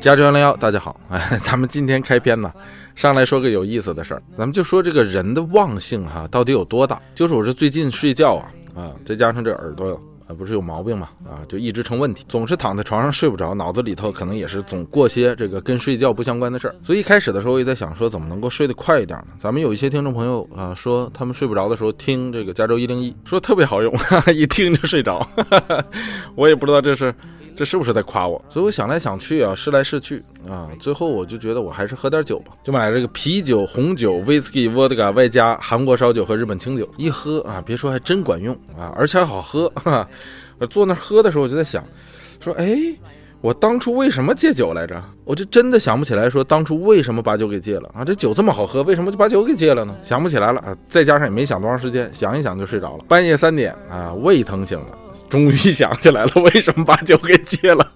加州幺零幺，大家好，哎，咱们今天开篇呢，上来说个有意思的事儿，咱们就说这个人的忘性哈，到底有多大？就是我这最近睡觉啊啊，再加上这耳朵。啊，不是有毛病嘛？啊，就一直成问题，总是躺在床上睡不着，脑子里头可能也是总过些这个跟睡觉不相关的事儿。所以一开始的时候，我也在想说，怎么能够睡得快一点呢？咱们有一些听众朋友啊，说他们睡不着的时候听这个加州一零一，说特别好用，哈 哈一听就睡着哈哈。我也不知道这是。这是不是在夸我？所以我想来想去啊，试来试去啊，最后我就觉得我还是喝点酒吧，就买了这个啤酒、红酒、whisky、vodka，外加韩国烧酒和日本清酒。一喝啊，别说还真管用啊，而且还好喝。我坐那喝的时候，我就在想，说哎，我当初为什么戒酒来着？我就真的想不起来，说当初为什么把酒给戒了啊？这酒这么好喝，为什么就把酒给戒了呢？想不起来了啊！再加上也没想多长时间，想一想就睡着了。半夜三点啊，胃疼醒了。终于想起来了，为什么把酒给戒了？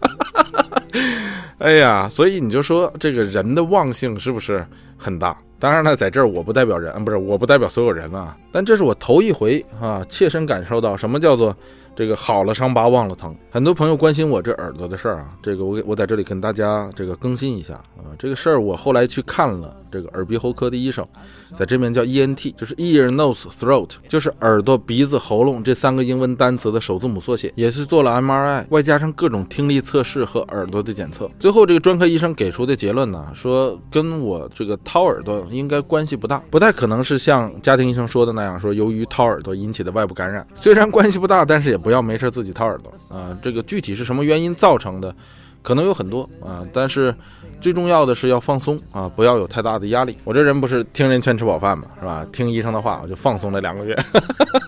哎呀，所以你就说这个人的忘性是不是很大？当然了，在这儿我不代表人，不是我不代表所有人啊。但这是我头一回啊，切身感受到什么叫做。这个好了，伤疤忘了疼。很多朋友关心我这耳朵的事儿啊，这个我给我在这里跟大家这个更新一下啊。这个事儿我后来去看了这个耳鼻喉科的医生，在这边叫 ENT，就是 ear nose throat，就是耳朵鼻子喉咙这三个英文单词的首字母缩写，也是做了 MRI，外加上各种听力测试和耳朵的检测。最后这个专科医生给出的结论呢，说跟我这个掏耳朵应该关系不大，不太可能是像家庭医生说的那样，说由于掏耳朵引起的外部感染。虽然关系不大，但是也。不要没事自己掏耳朵啊！这个具体是什么原因造成的，可能有很多啊。但是最重要的是要放松啊，不要有太大的压力。我这人不是听人劝吃饱饭嘛，是吧？听医生的话，我就放松了两个月，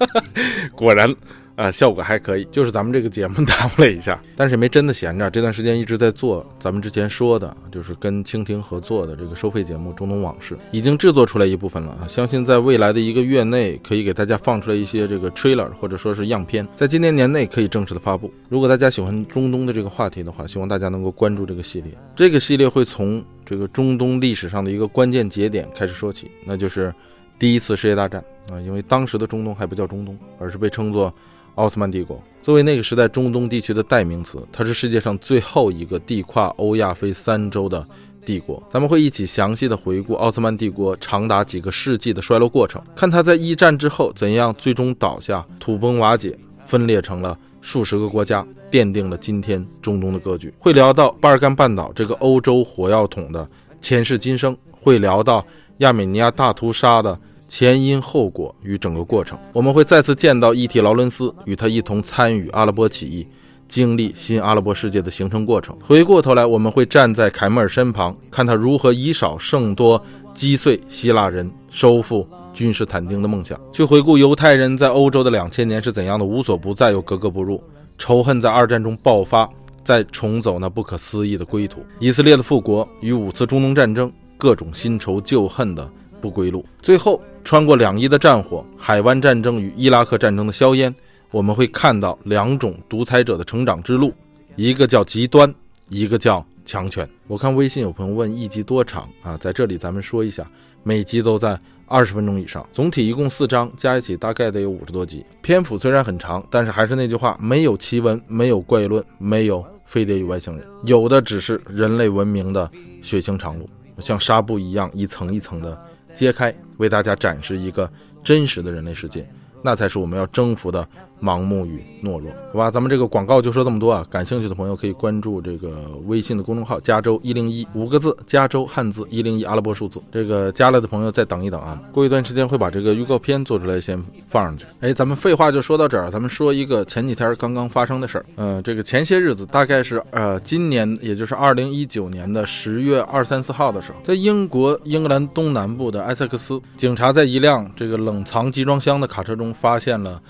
果然。啊，效果还可以，就是咱们这个节目 耽误了一下，但是也没真的闲着。这段时间一直在做咱们之前说的，就是跟蜻蜓合作的这个收费节目《中东往事》，已经制作出来一部分了啊。相信在未来的一个月内，可以给大家放出来一些这个 trailer 或者说是样片，在今年年内可以正式的发布。如果大家喜欢中东的这个话题的话，希望大家能够关注这个系列。这个系列会从这个中东历史上的一个关键节点开始说起，那就是第一次世界大战啊。因为当时的中东还不叫中东，而是被称作。奥斯曼帝国作为那个时代中东地区的代名词，它是世界上最后一个地跨欧亚非三洲的帝国。咱们会一起详细的回顾奥斯曼帝国长达几个世纪的衰落过程，看它在一战之后怎样最终倒下、土崩瓦解、分裂成了数十个国家，奠定了今天中东的格局。会聊到巴尔干半岛这个欧洲火药桶的前世今生，会聊到亚美尼亚大屠杀的。前因后果与整个过程，我们会再次见到伊提劳伦斯，与他一同参与阿拉伯起义，经历新阿拉伯世界的形成过程。回过头来，我们会站在凯末尔身旁，看他如何以少胜多，击碎希腊人收复君士坦丁的梦想；去回顾犹太人在欧洲的两千年是怎样的无所不在又格格不入，仇恨在二战中爆发，再重走那不可思议的归途。以色列的复国与五次中东战争，各种新仇旧恨的不归路，最后。穿过两伊的战火、海湾战争与伊拉克战争的硝烟，我们会看到两种独裁者的成长之路，一个叫极端，一个叫强权。我看微信有朋友问一集多长啊？在这里咱们说一下，每集都在二十分钟以上，总体一共四章，加一起大概得有五十多集。篇幅虽然很长，但是还是那句话，没有奇闻，没有怪论，没有飞碟与外星人，有的只是人类文明的血腥长路，像纱布一样一层一层的。揭开，为大家展示一个真实的人类世界，那才是我们要征服的。盲目与懦弱，好吧，咱们这个广告就说这么多啊。感兴趣的朋友可以关注这个微信的公众号“加州一零一”五个字，加州汉字一零一阿拉伯数字。这个加了的朋友再等一等啊，过一段时间会把这个预告片做出来，先放上去。哎，咱们废话就说到这儿，咱们说一个前几天刚刚发生的事儿。嗯，这个前些日子，大概是呃今年，也就是二零一九年的十月二三四号的时候，在英国英格兰东南部的埃塞克斯，警察在一辆这个冷藏集装箱的卡车中发现了。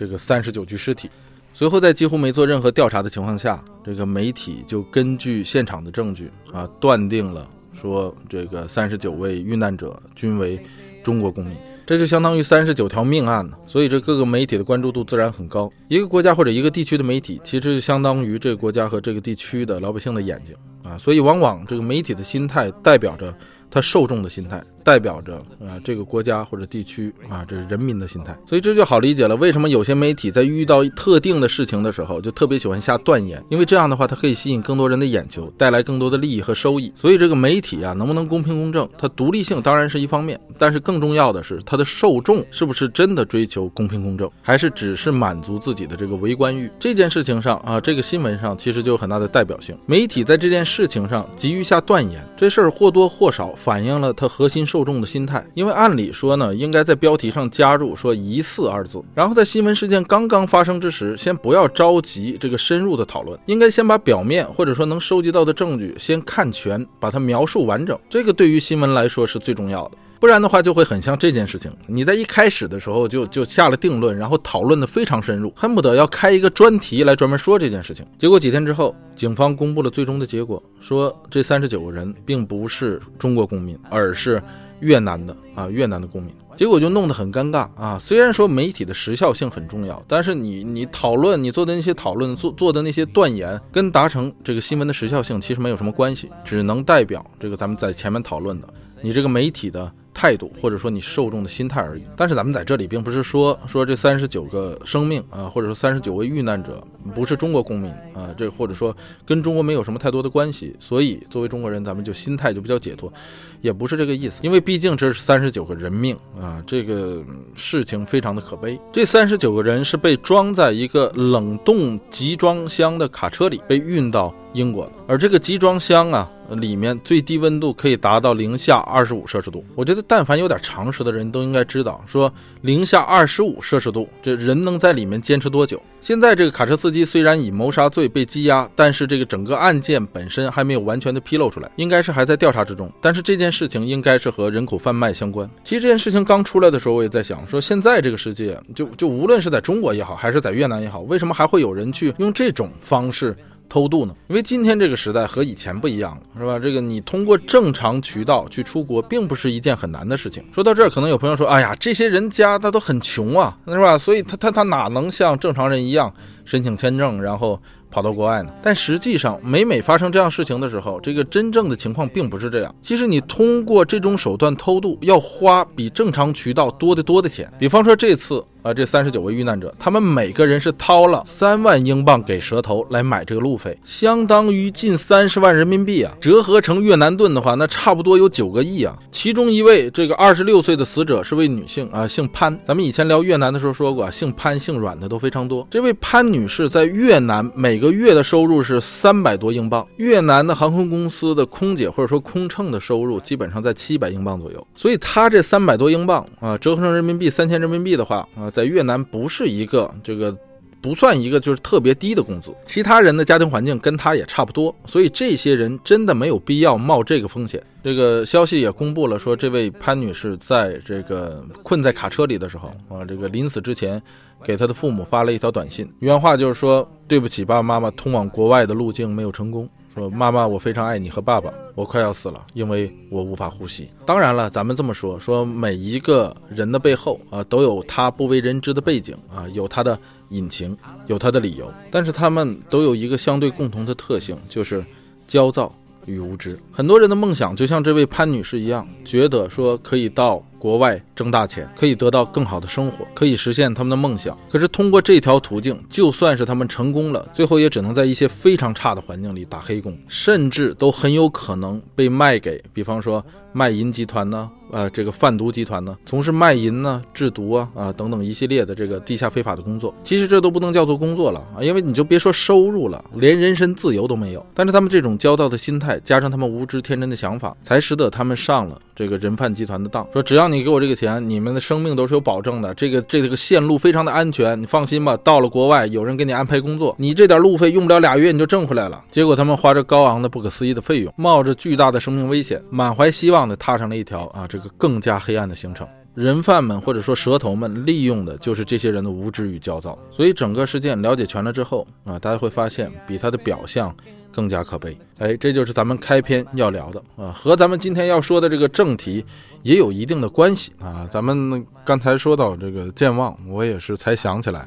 这个三十九具尸体，随后在几乎没做任何调查的情况下，这个媒体就根据现场的证据啊，断定了说这个三十九位遇难者均为中国公民，这就相当于三十九条命案呢。所以这各个媒体的关注度自然很高。一个国家或者一个地区的媒体，其实就相当于这个国家和这个地区的老百姓的眼睛啊。所以往往这个媒体的心态代表着他受众的心态。代表着啊这个国家或者地区啊这是人民的心态。所以这就好理解了，为什么有些媒体在遇到特定的事情的时候，就特别喜欢下断言，因为这样的话，它可以吸引更多人的眼球，带来更多的利益和收益。所以这个媒体啊，能不能公平公正，它独立性当然是一方面，但是更重要的是它的受众是不是真的追求公平公正，还是只是满足自己的这个围观欲？这件事情上啊，这个新闻上其实就有很大的代表性。媒体在这件事情上急于下断言，这事儿或多或少反映了它核心受众的心态。因为按理说呢，应该在标题上加入说“疑似”二字，然后在新闻事件刚刚发生之时，先不要着急这个深入的讨论，应该先把表面或者说能收集到的证据先看全，把它描述完整。这个对于新闻来说是最重要的。不然的话，就会很像这件事情。你在一开始的时候就就下了定论，然后讨论的非常深入，恨不得要开一个专题来专门说这件事情。结果几天之后，警方公布了最终的结果，说这三十九个人并不是中国公民，而是越南的啊越南的公民。结果就弄得很尴尬啊！虽然说媒体的时效性很重要，但是你你讨论你做的那些讨论做做的那些断言，跟达成这个新闻的时效性其实没有什么关系，只能代表这个咱们在前面讨论的你这个媒体的。态度，或者说你受众的心态而已。但是咱们在这里并不是说说这三十九个生命啊，或者说三十九位遇难者不是中国公民啊，这或者说跟中国没有什么太多的关系。所以作为中国人，咱们就心态就比较解脱，也不是这个意思。因为毕竟这是三十九个人命啊，这个事情非常的可悲。这三十九个人是被装在一个冷冻集装箱的卡车里被运到英国的，而这个集装箱啊。里面最低温度可以达到零下二十五摄氏度。我觉得，但凡有点常识的人都应该知道，说零下二十五摄氏度，这人能在里面坚持多久？现在这个卡车司机虽然以谋杀罪被羁押，但是这个整个案件本身还没有完全的披露出来，应该是还在调查之中。但是这件事情应该是和人口贩卖相关。其实这件事情刚出来的时候，我也在想，说现在这个世界，就就无论是在中国也好，还是在越南也好，为什么还会有人去用这种方式？偷渡呢？因为今天这个时代和以前不一样了，是吧？这个你通过正常渠道去出国，并不是一件很难的事情。说到这儿，可能有朋友说：“哎呀，这些人家他都很穷啊，是吧？所以他他他哪能像正常人一样申请签证，然后？”跑到国外呢？但实际上，每每发生这样事情的时候，这个真正的情况并不是这样。其实你通过这种手段偷渡，要花比正常渠道多得多的钱。比方说这次啊，这三十九位遇难者，他们每个人是掏了三万英镑给蛇头来买这个路费，相当于近三十万人民币啊，折合成越南盾的话，那差不多有九个亿啊。其中一位这个二十六岁的死者是位女性啊，姓潘。咱们以前聊越南的时候说过啊，姓潘姓阮的都非常多。这位潘女士在越南每个月的收入是三百多英镑，越南的航空公司的空姐或者说空乘的收入基本上在七百英镑左右，所以她这三百多英镑啊，折合成人民币三千人民币的话啊，在越南不是一个这个不算一个就是特别低的工资，其他人的家庭环境跟他也差不多，所以这些人真的没有必要冒这个风险。这个消息也公布了，说这位潘女士在这个困在卡车里的时候啊，这个临死之前。给他的父母发了一条短信，原话就是说：“对不起，爸爸妈妈，通往国外的路径没有成功。说妈妈，我非常爱你和爸爸，我快要死了，因为我无法呼吸。当然了，咱们这么说，说每一个人的背后啊，都有他不为人知的背景啊，有他的隐情，有他的理由，但是他们都有一个相对共同的特性，就是焦躁与无知。很多人的梦想就像这位潘女士一样，觉得说可以到。”国外挣大钱，可以得到更好的生活，可以实现他们的梦想。可是通过这条途径，就算是他们成功了，最后也只能在一些非常差的环境里打黑工，甚至都很有可能被卖给，比方说卖淫集团呢。呃，这个贩毒集团呢，从事卖淫呢、制毒啊啊等等一系列的这个地下非法的工作，其实这都不能叫做工作了啊，因为你就别说收入了，连人身自由都没有。但是他们这种骄傲的心态，加上他们无知天真的想法，才使得他们上了这个人贩集团的当。说只要你给我这个钱，你们的生命都是有保证的，这个这个线路非常的安全，你放心吧。到了国外，有人给你安排工作，你这点路费用不了俩月你就挣回来了。结果他们花着高昂的不可思议的费用，冒着巨大的生命危险，满怀希望的踏上了一条啊这。个更加黑暗的行程，人贩们或者说蛇头们利用的就是这些人的无知与焦躁。所以整个事件了解全了之后啊，大家会发现比他的表象更加可悲。哎，这就是咱们开篇要聊的啊，和咱们今天要说的这个正题也有一定的关系啊。咱们刚才说到这个健忘，我也是才想起来，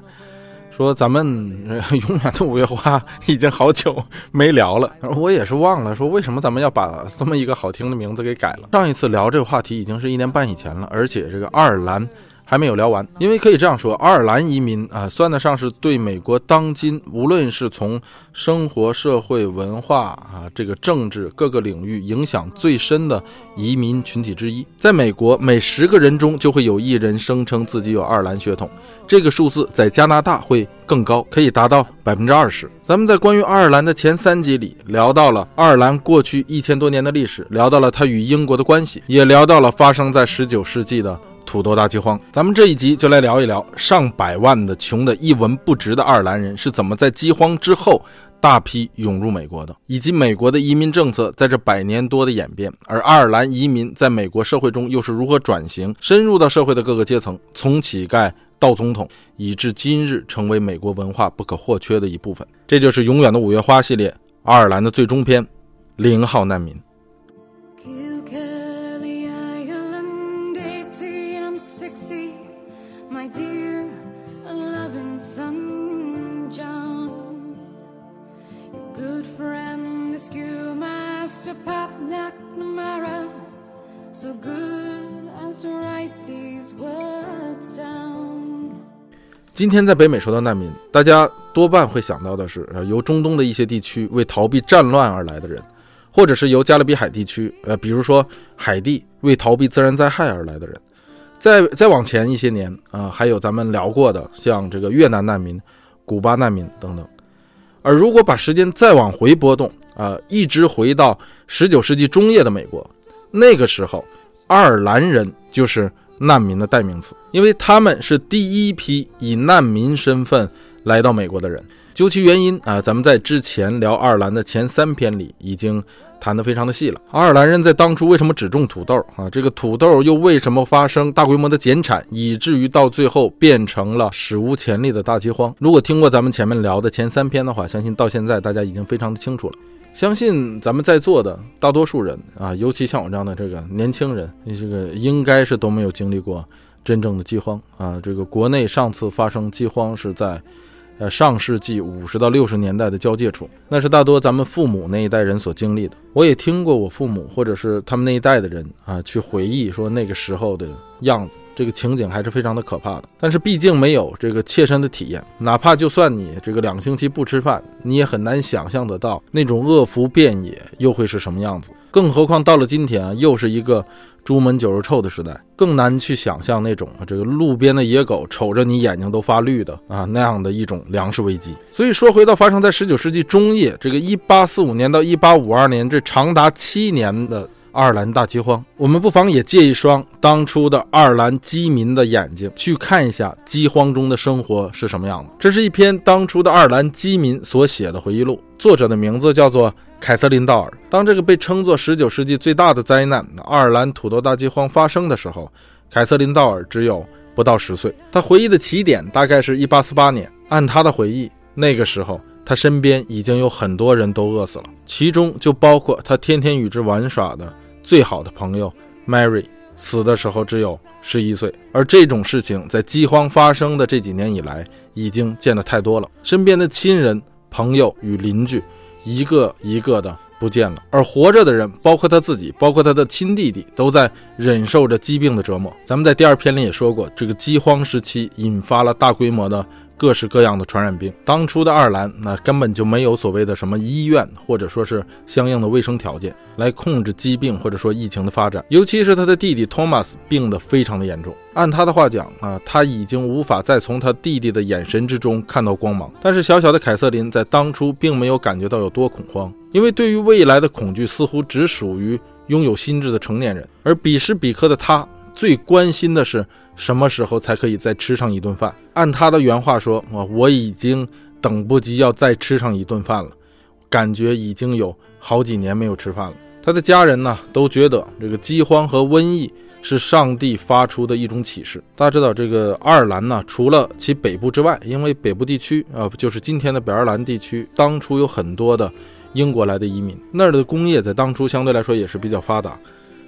说咱们 永远的五月花已经好久没聊了，我也是忘了说为什么咱们要把这么一个好听的名字给改了。上一次聊这个话题已经是一年半以前了，而且这个爱尔兰。还没有聊完，因为可以这样说，爱尔兰移民啊，算得上是对美国当今无论是从生活、社会、文化啊，这个政治各个领域影响最深的移民群体之一。在美国，每十个人中就会有一人声称自己有爱尔兰血统，这个数字在加拿大会更高，可以达到百分之二十。咱们在关于爱尔兰的前三集里聊到了爱尔兰过去一千多年的历史，聊到了它与英国的关系，也聊到了发生在十九世纪的。土豆大饥荒，咱们这一集就来聊一聊上百万的穷的一文不值的爱尔兰人是怎么在饥荒之后大批涌入美国的，以及美国的移民政策在这百年多的演变，而爱尔兰移民在美国社会中又是如何转型，深入到社会的各个阶层，从乞丐到总统，以至今日成为美国文化不可或缺的一部分。这就是《永远的五月花》系列爱尔兰的最终篇——零号难民。今天在北美说到难民，大家多半会想到的是，呃，由中东的一些地区为逃避战乱而来的人，或者是由加勒比海地区，呃，比如说海地为逃避自然灾害而来的人。再再往前一些年，啊，还有咱们聊过的，像这个越南难民、古巴难民等等。而如果把时间再往回拨动，啊，一直回到十九世纪中叶的美国，那个时候，爱尔兰人就是。难民的代名词，因为他们是第一批以难民身份来到美国的人。究其原因啊，咱们在之前聊爱尔兰的前三篇里已经谈得非常的细了。爱尔兰人在当初为什么只种土豆啊？这个土豆又为什么发生大规模的减产，以至于到最后变成了史无前例的大饥荒？如果听过咱们前面聊的前三篇的话，相信到现在大家已经非常的清楚了。相信咱们在座的大多数人啊，尤其像我这样的这个年轻人，你这个应该是都没有经历过真正的饥荒啊。这个国内上次发生饥荒是在。呃，上世纪五十到六十年代的交界处，那是大多咱们父母那一代人所经历的。我也听过我父母或者是他们那一代的人啊，去回忆说那个时候的样子，这个情景还是非常的可怕的。但是毕竟没有这个切身的体验，哪怕就算你这个两个星期不吃饭，你也很难想象得到那种恶福遍野又会是什么样子。更何况到了今天，又是一个。朱门酒肉臭的时代，更难去想象那种这个路边的野狗瞅着你眼睛都发绿的啊那样的一种粮食危机。所以说，回到发生在十九世纪中叶这个一八四五年到一八五二年这长达七年的爱尔兰大饥荒，我们不妨也借一双当初的爱尔兰饥民的眼睛去看一下饥荒中的生活是什么样的。这是一篇当初的爱尔兰饥民所写的回忆录，作者的名字叫做。凯瑟琳·道尔，当这个被称作19世纪最大的灾难——爱尔兰土豆大饥荒发生的时候，凯瑟琳·道尔只有不到十岁。他回忆的起点大概是一八四八年。按他的回忆，那个时候他身边已经有很多人都饿死了，其中就包括他天天与之玩耍的最好的朋友 Mary，死的时候只有十一岁。而这种事情在饥荒发生的这几年以来，已经见得太多了。身边的亲人、朋友与邻居。一个一个的不见了，而活着的人，包括他自己，包括他的亲弟弟，都在忍受着疾病的折磨。咱们在第二篇里也说过，这个饥荒时期引发了大规模的。各式各样的传染病，当初的爱尔兰那根本就没有所谓的什么医院，或者说是相应的卫生条件来控制疾病或者说疫情的发展。尤其是他的弟弟托马斯病得非常的严重，按他的话讲啊，他已经无法再从他弟弟的眼神之中看到光芒。但是小小的凯瑟琳在当初并没有感觉到有多恐慌，因为对于未来的恐惧似乎只属于拥有心智的成年人，而彼时彼刻的他最关心的是。什么时候才可以再吃上一顿饭？按他的原话说，我我已经等不及要再吃上一顿饭了，感觉已经有好几年没有吃饭了。他的家人呢，都觉得这个饥荒和瘟疫是上帝发出的一种启示。大家知道，这个爱尔兰呢，除了其北部之外，因为北部地区啊，就是今天的北爱尔兰地区，当初有很多的英国来的移民，那儿的工业在当初相对来说也是比较发达。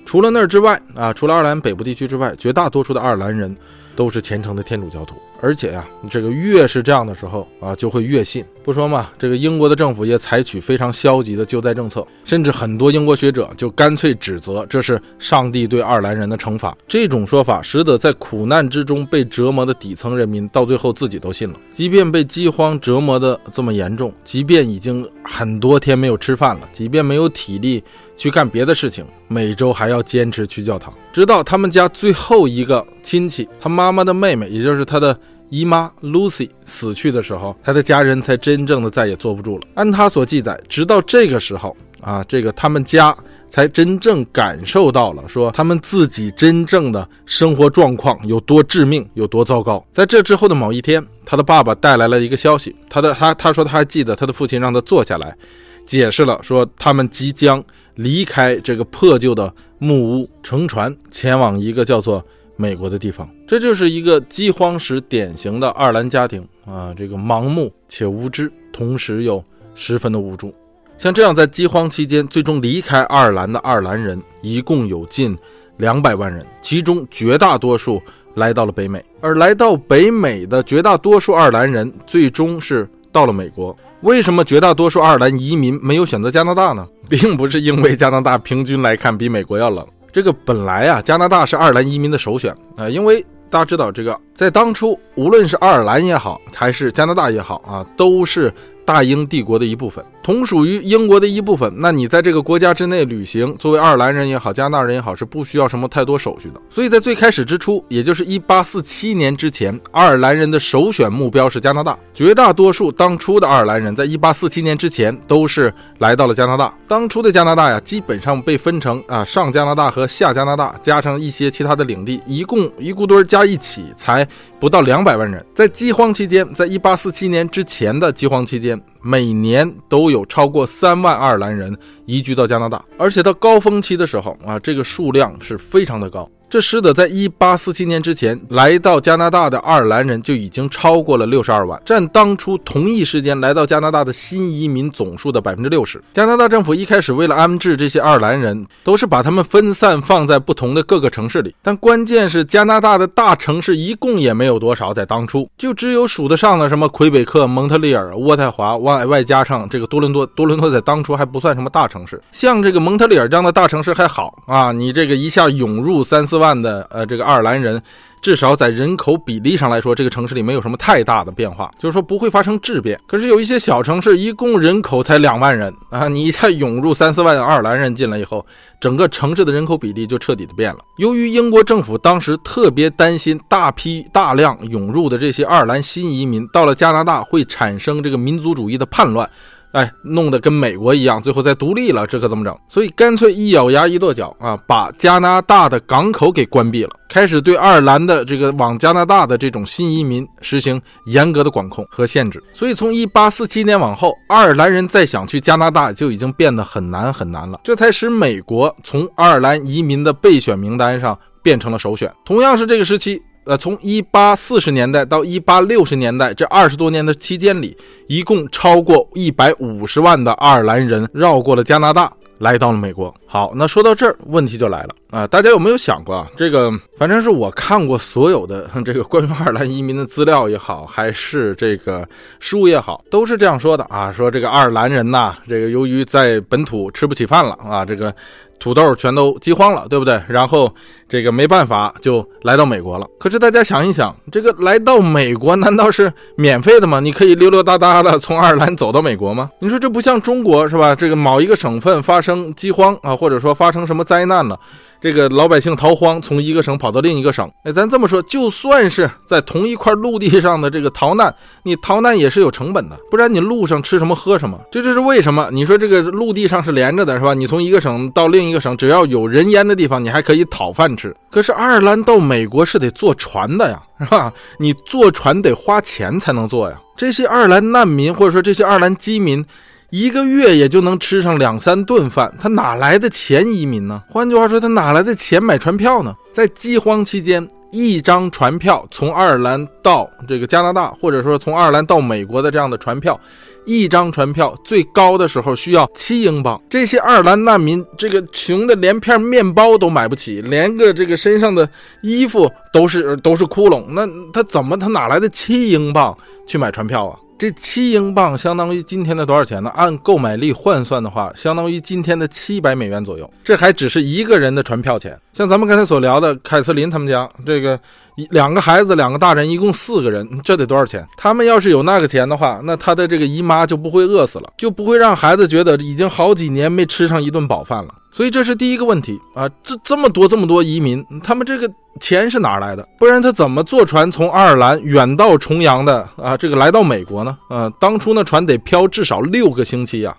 除了那儿之外啊，除了爱尔兰北部地区之外，绝大多数的爱尔兰人都是虔诚的天主教徒。而且呀，这个越是这样的时候啊，就会越信。不说嘛，这个英国的政府也采取非常消极的救灾政策，甚至很多英国学者就干脆指责这是上帝对爱尔兰人的惩罚。这种说法使得在苦难之中被折磨的底层人民到最后自己都信了。即便被饥荒折磨的这么严重，即便已经很多天没有吃饭了，即便没有体力去干别的事情，每周还要坚持去教堂，直到他们家最后一个亲戚，他妈妈的妹妹，也就是他的。姨妈 Lucy 死去的时候，他的家人才真正的再也坐不住了。按他所记载，直到这个时候啊，这个他们家才真正感受到了，说他们自己真正的生活状况有多致命，有多糟糕。在这之后的某一天，他的爸爸带来了一个消息，他的他他说他还记得他的父亲让他坐下来，解释了说他们即将离开这个破旧的木屋，乘船前往一个叫做。美国的地方，这就是一个饥荒时典型的爱尔兰家庭啊，这个盲目且无知，同时又十分的无助。像这样在饥荒期间最终离开爱尔兰的爱尔兰人，一共有近两百万人，其中绝大多数来到了北美。而来到北美的绝大多数爱尔兰人，最终是到了美国。为什么绝大多数爱尔兰移民没有选择加拿大呢？并不是因为加拿大平均来看比美国要冷。这个本来啊，加拿大是爱尔兰移民的首选啊，因为大家知道，这个在当初，无论是爱尔兰也好，还是加拿大也好啊，都是。大英帝国的一部分，同属于英国的一部分。那你在这个国家之内旅行，作为爱尔兰人也好，加拿大人也好，是不需要什么太多手续的。所以在最开始之初，也就是一八四七年之前，爱尔兰人的首选目标是加拿大。绝大多数当初的爱尔兰人在一八四七年之前都是来到了加拿大。当初的加拿大呀，基本上被分成啊上加拿大和下加拿大，加上一些其他的领地，一共一股堆加一起才不到两百万人。在饥荒期间，在一八四七年之前的饥荒期间。每年都有超过三万爱尔兰人移居到加拿大，而且到高峰期的时候啊，这个数量是非常的高。这使得在1847年之前来到加拿大的爱尔兰人就已经超过了62万，占当初同一时间来到加拿大的新移民总数的百分之六十。加拿大政府一开始为了安置这些爱尔兰人，都是把他们分散放在不同的各个城市里。但关键是加拿大的大城市一共也没有多少，在当初就只有数得上的什么魁北克、蒙特利尔、渥太华，外外加上这个多伦多。多伦多在当初还不算什么大城市，像这个蒙特利尔这样的大城市还好啊，你这个一下涌入三四。四万的呃，这个爱尔兰人，至少在人口比例上来说，这个城市里没有什么太大的变化，就是说不会发生质变。可是有一些小城市，一共人口才两万人啊，你一下涌入三四万的爱尔兰人进来以后，整个城市的人口比例就彻底的变了。由于英国政府当时特别担心大批大量涌入的这些爱尔兰新移民到了加拿大会产生这个民族主义的叛乱。哎，弄得跟美国一样，最后再独立了，这可怎么整？所以干脆一咬牙一跺脚啊，把加拿大的港口给关闭了，开始对爱尔兰的这个往加拿大的这种新移民实行严格的管控和限制。所以从一八四七年往后，爱尔兰人再想去加拿大就已经变得很难很难了，这才使美国从爱尔兰移民的备选名单上变成了首选。同样是这个时期。呃，从一八四十年代到一八六十年代这二十多年的期间里，一共超过一百五十万的爱尔兰人绕过了加拿大，来到了美国。好，那说到这儿，问题就来了啊！大家有没有想过啊？这个反正是我看过所有的 这个关于爱尔兰移民的资料也好，还是这个书也好，都是这样说的啊，说这个爱尔兰人呐，这个由于在本土吃不起饭了啊，这个。土豆全都饥荒了，对不对？然后这个没办法，就来到美国了。可是大家想一想，这个来到美国难道是免费的吗？你可以溜溜达达的从爱尔兰走到美国吗？你说这不像中国是吧？这个某一个省份发生饥荒啊，或者说发生什么灾难了。这个老百姓逃荒，从一个省跑到另一个省。哎，咱这么说，就算是在同一块陆地上的这个逃难，你逃难也是有成本的，不然你路上吃什么喝什么？这就是为什么你说这个陆地上是连着的，是吧？你从一个省到另一个省，只要有人烟的地方，你还可以讨饭吃。可是爱尔兰到美国是得坐船的呀，是吧？你坐船得花钱才能坐呀。这些爱尔兰难民，或者说这些爱尔兰饥民。一个月也就能吃上两三顿饭，他哪来的钱移民呢？换句话说，他哪来的钱买船票呢？在饥荒期间，一张船票从爱尔兰到这个加拿大，或者说从爱尔兰到美国的这样的船票，一张船票最高的时候需要七英镑。这些爱尔兰难民这个穷的连片面包都买不起，连个这个身上的衣服都是都是窟窿，那他怎么他哪来的七英镑去买船票啊？这七英镑相当于今天的多少钱呢？按购买力换算的话，相当于今天的七百美元左右。这还只是一个人的船票钱。像咱们刚才所聊的凯瑟琳他们家，这个两个孩子，两个大人，一共四个人，这得多少钱？他们要是有那个钱的话，那他的这个姨妈就不会饿死了，就不会让孩子觉得已经好几年没吃上一顿饱饭了。所以这是第一个问题啊！这这么多这么多移民，他们这个钱是哪来的？不然他怎么坐船从爱尔兰远到重洋的啊？这个来到美国呢？啊，当初那船得漂至少六个星期呀，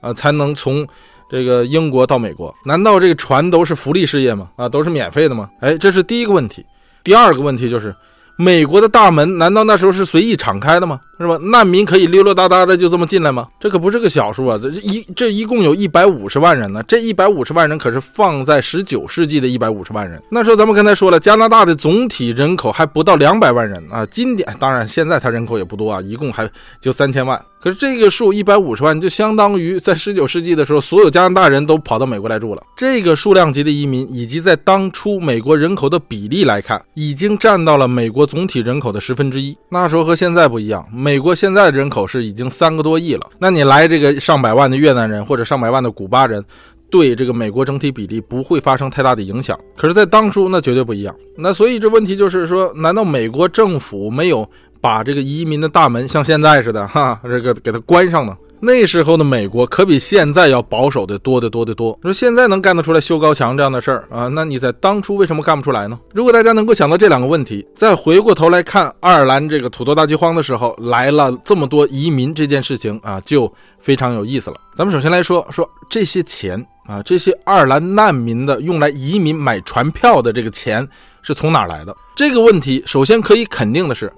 啊，才能从这个英国到美国。难道这个船都是福利事业吗？啊，都是免费的吗？哎，这是第一个问题。第二个问题就是。美国的大门难道那时候是随意敞开的吗？是吧？难民可以溜溜达达的就这么进来吗？这可不是个小数啊！这一这一共有一百五十万人呢。这一百五十万人可是放在十九世纪的一百五十万人。那时候咱们刚才说了，加拿大的总体人口还不到两百万人啊。今点当然现在它人口也不多啊，一共还就三千万。可是这个数一百五十万就相当于在十九世纪的时候，所有加拿大人都跑到美国来住了。这个数量级的移民，以及在当初美国人口的比例来看，已经占到了美国总体人口的十分之一。那时候和现在不一样，美国现在的人口是已经三个多亿了。那你来这个上百万的越南人或者上百万的古巴人，对这个美国整体比例不会发生太大的影响。可是，在当初那绝对不一样。那所以这问题就是说，难道美国政府没有？把这个移民的大门像现在似的，哈，这个给它关上呢。那时候的美国可比现在要保守的多得多得多。说现在能干得出来修高墙这样的事儿啊，那你在当初为什么干不出来呢？如果大家能够想到这两个问题，再回过头来看爱尔兰这个土豆大饥荒的时候来了这么多移民这件事情啊，就非常有意思了。咱们首先来说说这些钱啊，这些爱尔兰难民的用来移民买船票的这个钱是从哪来的？这个问题首先可以肯定的是。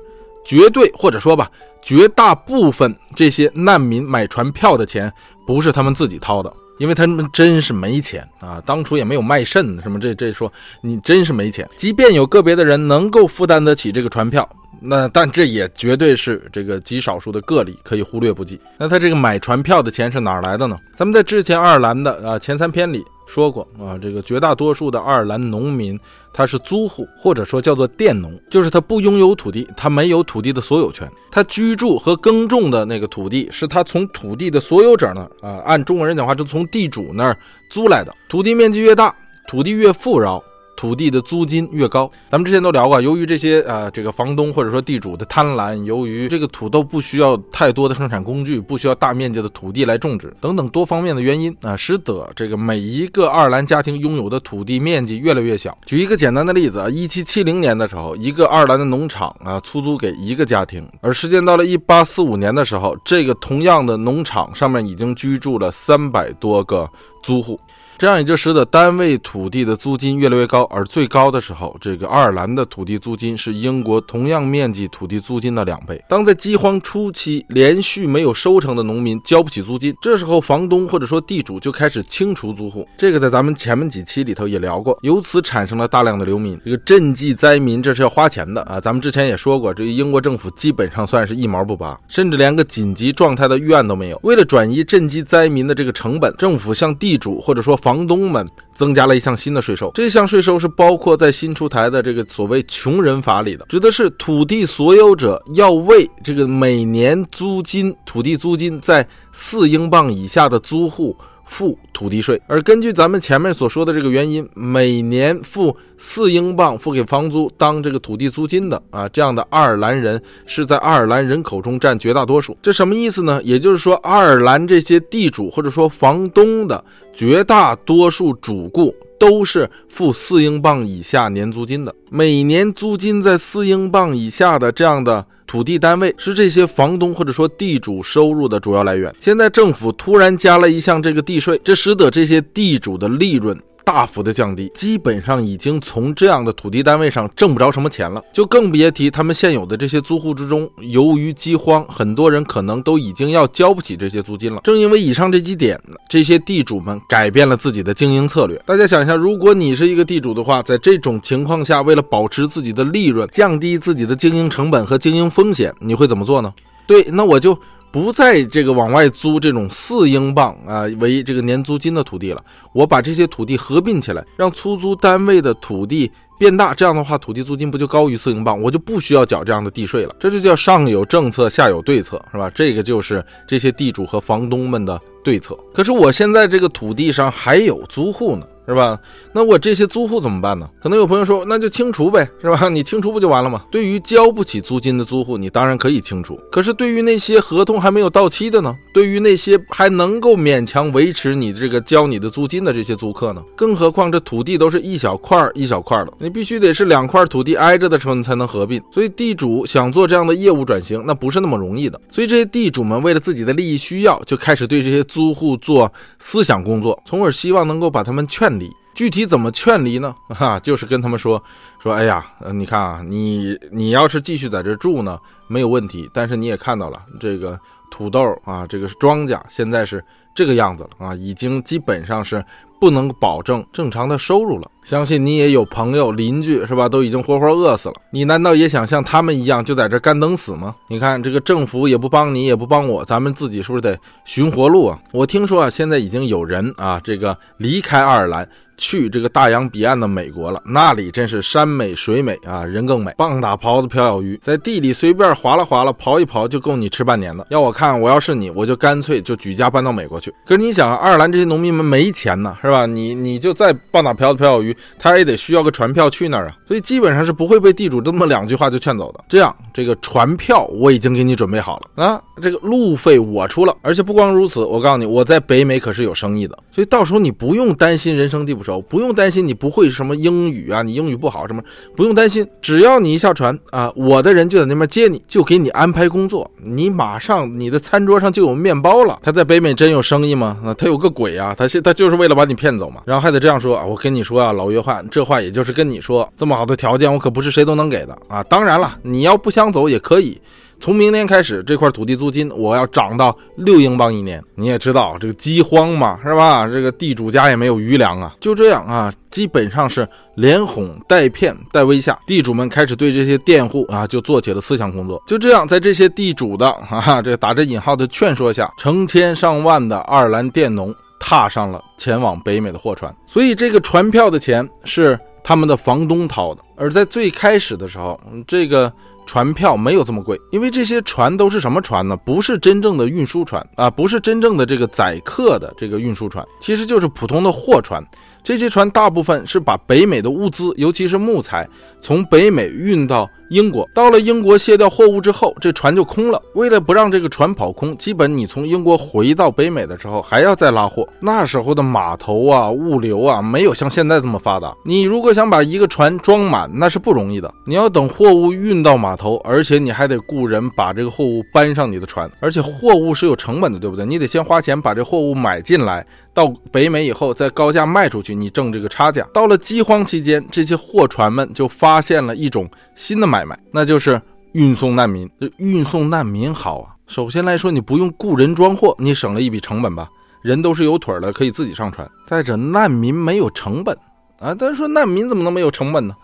绝对或者说吧，绝大部分这些难民买船票的钱不是他们自己掏的，因为他们真是没钱啊！当初也没有卖肾什么，这这说你真是没钱。即便有个别的人能够负担得起这个船票。那但这也绝对是这个极少数的个例，可以忽略不计。那他这个买船票的钱是哪来的呢？咱们在之前爱尔兰的啊前三篇里说过啊，这个绝大多数的爱尔兰农民他是租户，或者说叫做佃农，就是他不拥有土地，他没有土地的所有权，他居住和耕种的那个土地是他从土地的所有者那啊，按中国人讲话，就从地主那儿租来的。土地面积越大，土地越富饶。土地的租金越高，咱们之前都聊过，由于这些呃这个房东或者说地主的贪婪，由于这个土豆不需要太多的生产工具，不需要大面积的土地来种植等等多方面的原因啊，使得这个每一个爱尔兰家庭拥有的土地面积越来越小。举一个简单的例子啊，一七七零年的时候，一个爱尔兰的农场啊出租给一个家庭，而时间到了一八四五年的时候，这个同样的农场上面已经居住了三百多个租户。这样也就使得单位土地的租金越来越高，而最高的时候，这个爱尔兰的土地租金是英国同样面积土地租金的两倍。当在饥荒初期，连续没有收成的农民交不起租金，这时候房东或者说地主就开始清除租户。这个在咱们前面几期里头也聊过，由此产生了大量的流民。这个赈济灾民，这是要花钱的啊！咱们之前也说过，这个英国政府基本上算是一毛不拔，甚至连个紧急状态的预案都没有。为了转移赈济灾民的这个成本，政府向地主或者说房房东们增加了一项新的税收，这项税收是包括在新出台的这个所谓穷人法里的，指的是土地所有者要为这个每年租金、土地租金在四英镑以下的租户。付土地税，而根据咱们前面所说的这个原因，每年付四英镑付给房租当这个土地租金的啊，这样的爱尔兰人是在爱尔兰人口中占绝大多数。这什么意思呢？也就是说，爱尔兰这些地主或者说房东的绝大多数主顾。都是付四英镑以下年租金的，每年租金在四英镑以下的这样的土地单位，是这些房东或者说地主收入的主要来源。现在政府突然加了一项这个地税，这使得这些地主的利润。大幅的降低，基本上已经从这样的土地单位上挣不着什么钱了，就更别提他们现有的这些租户之中，由于饥荒，很多人可能都已经要交不起这些租金了。正因为以上这几点，这些地主们改变了自己的经营策略。大家想一下，如果你是一个地主的话，在这种情况下，为了保持自己的利润，降低自己的经营成本和经营风险，你会怎么做呢？对，那我就。不再这个往外租这种四英镑啊为这个年租金的土地了，我把这些土地合并起来，让出租单位的土地变大，这样的话土地租金不就高于四英镑，我就不需要缴这样的地税了。这就叫上有政策，下有对策，是吧？这个就是这些地主和房东们的对策。可是我现在这个土地上还有租户呢。是吧？那我这些租户怎么办呢？可能有朋友说，那就清除呗，是吧？你清除不就完了吗？对于交不起租金的租户，你当然可以清除。可是对于那些合同还没有到期的呢？对于那些还能够勉强维持你这个交你的租金的这些租客呢？更何况这土地都是一小块一小块的，你必须得是两块土地挨着的时候你才能合并。所以地主想做这样的业务转型，那不是那么容易的。所以这些地主们为了自己的利益需要，就开始对这些租户做思想工作，从而希望能够把他们劝。离具体怎么劝离呢？哈，就是跟他们说说，哎呀，你看啊，你你要是继续在这住呢，没有问题。但是你也看到了，这个土豆啊，这个是庄稼现在是这个样子了啊，已经基本上是。不能保证正常的收入了，相信你也有朋友邻居是吧？都已经活活饿死了，你难道也想像他们一样就在这干等死吗？你看这个政府也不帮你，也不帮我，咱们自己是不是得寻活路啊？我听说啊，现在已经有人啊，这个离开爱尔兰。去这个大洋彼岸的美国了，那里真是山美水美啊，人更美。棒打狍子瓢舀鱼，在地里随便划拉划拉，刨一刨就够你吃半年的。要我看，我要是你，我就干脆就举家搬到美国去。可是你想，爱尔兰这些农民们没钱呢，是吧？你你就再棒打瓢子瓢舀鱼，他也得需要个船票去那儿啊。所以基本上是不会被地主这么两句话就劝走的。这样，这个船票我已经给你准备好了啊，这个路费我出了，而且不光如此，我告诉你，我在北美可是有生意的，所以到时候你不用担心人生地不熟。不用担心你不会什么英语啊，你英语不好什么，不用担心，只要你一下船啊，我的人就在那边接你，就给你安排工作，你马上你的餐桌上就有面包了。他在北美真有生意吗？啊，他有个鬼啊！他现他就是为了把你骗走嘛，然后还得这样说啊，我跟你说啊，老约翰，这话也就是跟你说，这么好的条件我可不是谁都能给的啊。当然了，你要不想走也可以。从明年开始，这块土地租金我要涨到六英镑一年。你也知道这个饥荒嘛，是吧？这个地主家也没有余粮啊。就这样啊，基本上是连哄带骗带威吓，地主们开始对这些佃户啊就做起了思想工作。就这样，在这些地主的啊这打着引号的劝说下，成千上万的爱尔兰佃农踏上了前往北美的货船。所以这个船票的钱是他们的房东掏的。而在最开始的时候，这个。船票没有这么贵，因为这些船都是什么船呢？不是真正的运输船啊，不是真正的这个载客的这个运输船，其实就是普通的货船。这些船大部分是把北美的物资，尤其是木材，从北美运到。英国到了英国卸掉货物之后，这船就空了。为了不让这个船跑空，基本你从英国回到北美的时候还要再拉货。那时候的码头啊、物流啊，没有像现在这么发达。你如果想把一个船装满，那是不容易的。你要等货物运到码头，而且你还得雇人把这个货物搬上你的船。而且货物是有成本的，对不对？你得先花钱把这货物买进来，到北美以后再高价卖出去，你挣这个差价。到了饥荒期间，这些货船们就发现了一种新的买。卖，那就是运送难民。运送难民好啊，首先来说，你不用雇人装货，你省了一笔成本吧？人都是有腿的，可以自己上船。再者，难民没有成本啊。但是说难民怎么能没有成本呢？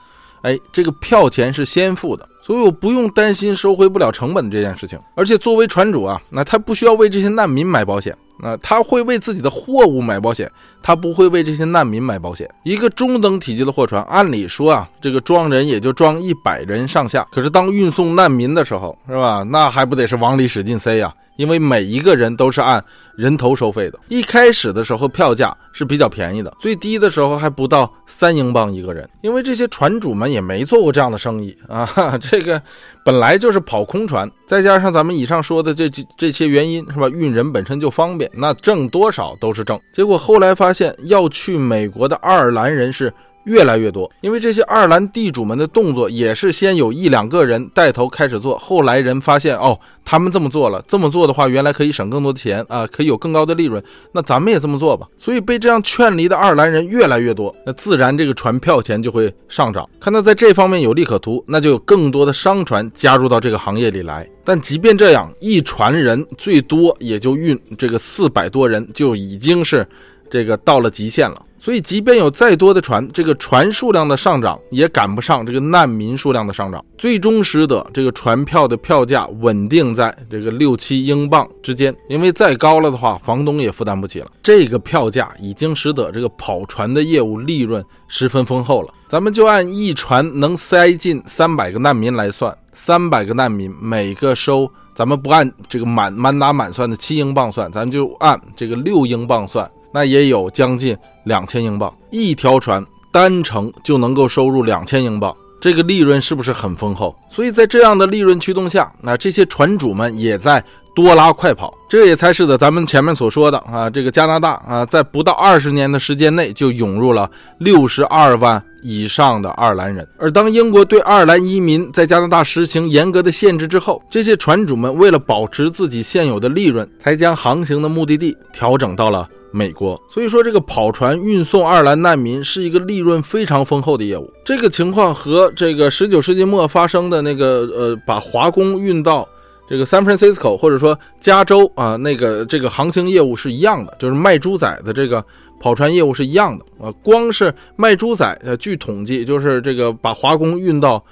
哎，这个票钱是先付的，所以我不用担心收回不了成本这件事情。而且作为船主啊，那他不需要为这些难民买保险。那他会为自己的货物买保险，他不会为这些难民买保险。一个中等体积的货船，按理说啊，这个装人也就装一百人上下。可是当运送难民的时候，是吧？那还不得是往里使劲塞呀？因为每一个人都是按人头收费的。一开始的时候票价是比较便宜的，最低的时候还不到三英镑一个人。因为这些船主们也没做过这样的生意啊，这个本来就是跑空船，再加上咱们以上说的这这这些原因，是吧？运人本身就方便，那挣多少都是挣。结果后来发现，要去美国的爱尔兰人是。越来越多，因为这些爱尔兰地主们的动作也是先有一两个人带头开始做，后来人发现哦，他们这么做了，这么做的话，原来可以省更多的钱啊，可以有更高的利润，那咱们也这么做吧。所以被这样劝离的爱尔兰人越来越多，那自然这个船票钱就会上涨。看到在这方面有利可图，那就有更多的商船加入到这个行业里来。但即便这样，一船人最多也就运这个四百多人，就已经是。这个到了极限了。所以，即便有再多的船，这个船数量的上涨也赶不上这个难民数量的上涨，最终使得这个船票的票价稳定在这个六七英镑之间。因为再高了的话，房东也负担不起了。这个票价已经使得这个跑船的业务利润十分丰厚了。咱们就按一船能塞进三百个难民来算，三百个难民每个收，咱们不按这个满满打满算的七英镑算，咱就按这个六英镑算。那也有将近两千英镑，一条船单程就能够收入两千英镑，这个利润是不是很丰厚？所以在这样的利润驱动下，那这些船主们也在多拉快跑，这也才使得咱们前面所说的啊，这个加拿大啊，在不到二十年的时间内就涌入了六十二万以上的爱尔兰人。而当英国对爱尔兰移民在加拿大实行严格的限制之后，这些船主们为了保持自己现有的利润，才将航行的目的地调整到了。美国，所以说这个跑船运送爱尔兰难民是一个利润非常丰厚的业务。这个情况和这个十九世纪末发生的那个呃，把华工运到这个 San Francisco 或者说加州啊，那个这个航行业务是一样的，就是卖猪仔的这个跑船业务是一样的啊。光是卖猪仔，呃，据统计就是这个把华工运到。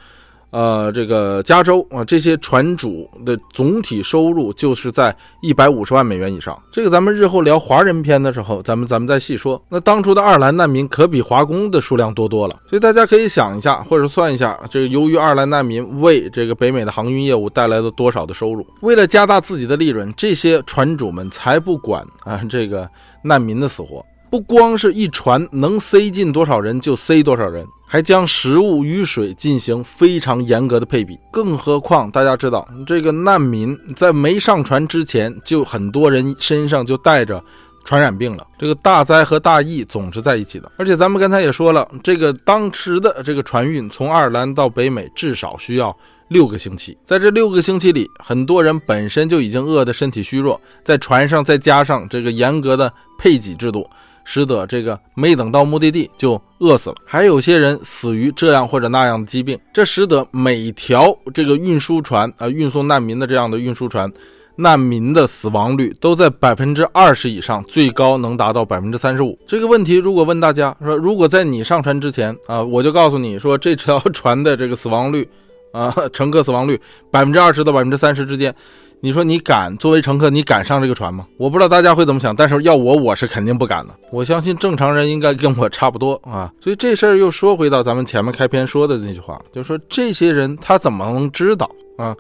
呃，这个加州啊，这些船主的总体收入就是在一百五十万美元以上。这个咱们日后聊华人篇的时候，咱们咱们再细说。那当初的爱尔兰难民可比华工的数量多多了，所以大家可以想一下，或者算一下，这个由于爱尔兰难民为这个北美的航运业务带来了多少的收入。为了加大自己的利润，这些船主们才不管啊这个难民的死活。不光是一船能塞进多少人就塞多少人，还将食物与水进行非常严格的配比。更何况大家知道，这个难民在没上船之前，就很多人身上就带着传染病了。这个大灾和大疫总是在一起的。而且咱们刚才也说了，这个当时的这个船运从爱尔兰到北美至少需要六个星期，在这六个星期里，很多人本身就已经饿得身体虚弱，在船上再加上这个严格的配给制度。使得这个没等到目的地就饿死了，还有些人死于这样或者那样的疾病，这使得每条这个运输船啊，运送难民的这样的运输船，难民的死亡率都在百分之二十以上，最高能达到百分之三十五。这个问题如果问大家说，如果在你上船之前啊，我就告诉你说，这条船的这个死亡率啊，乘客死亡率百分之二十到百分之三十之间。你说你敢作为乘客，你敢上这个船吗？我不知道大家会怎么想，但是要我，我是肯定不敢的。我相信正常人应该跟我差不多啊。所以这事儿又说回到咱们前面开篇说的那句话，就是说这些人他怎么能知道啊？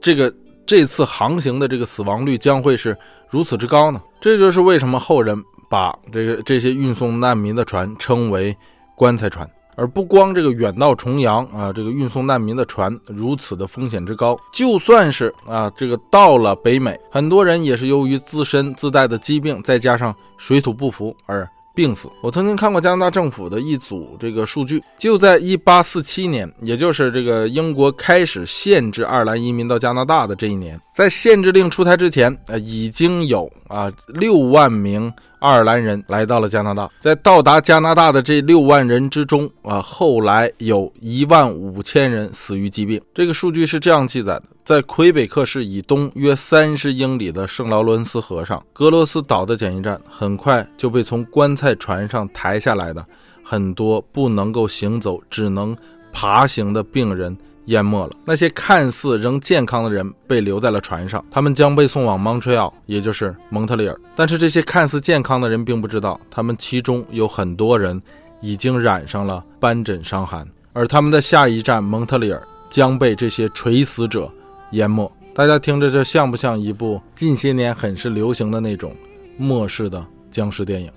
这个这次航行的这个死亡率将会是如此之高呢？这就是为什么后人把这个这些运送难民的船称为棺材船。而不光这个远道重洋啊，这个运送难民的船如此的风险之高，就算是啊，这个到了北美，很多人也是由于自身自带的疾病，再加上水土不服而。病死。我曾经看过加拿大政府的一组这个数据，就在一八四七年，也就是这个英国开始限制爱尔兰移民到加拿大的这一年，在限制令出台之前，呃，已经有啊六万名爱尔兰人来到了加拿大。在到达加拿大的这六万人之中，啊，后来有一万五千人死于疾病。这个数据是这样记载的。在魁北克市以东约三十英里的圣劳伦斯河上，格罗斯岛的检疫站很快就被从棺材船上抬下来的很多不能够行走、只能爬行的病人淹没了。那些看似仍健康的人被留在了船上，他们将被送往蒙特利尔，也就是蒙特利尔。但是这些看似健康的人并不知道，他们其中有很多人已经染上了斑疹伤寒，而他们的下一站蒙特利尔将被这些垂死者。淹没，大家听着，这像不像一部近些年很是流行的那种末世的僵尸电影？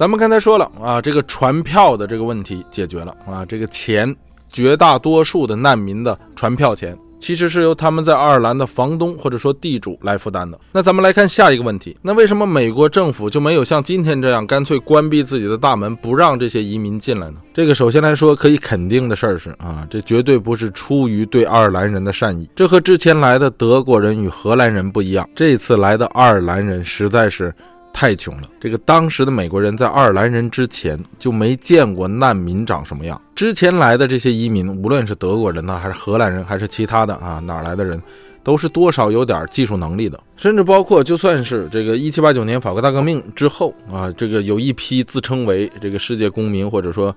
咱们刚才说了啊，这个船票的这个问题解决了啊，这个钱，绝大多数的难民的船票钱其实是由他们在爱尔兰的房东或者说地主来负担的。那咱们来看下一个问题，那为什么美国政府就没有像今天这样干脆关闭自己的大门，不让这些移民进来呢？这个首先来说可以肯定的事儿是啊，这绝对不是出于对爱尔兰人的善意，这和之前来的德国人与荷兰人不一样，这次来的爱尔兰人实在是。太穷了，这个当时的美国人在爱尔兰人之前就没见过难民长什么样。之前来的这些移民，无论是德国人呢，还是荷兰人，还是其他的啊哪来的人，都是多少有点技术能力的。甚至包括就算是这个一七八九年法国大革命之后啊，这个有一批自称为这个世界公民或者说。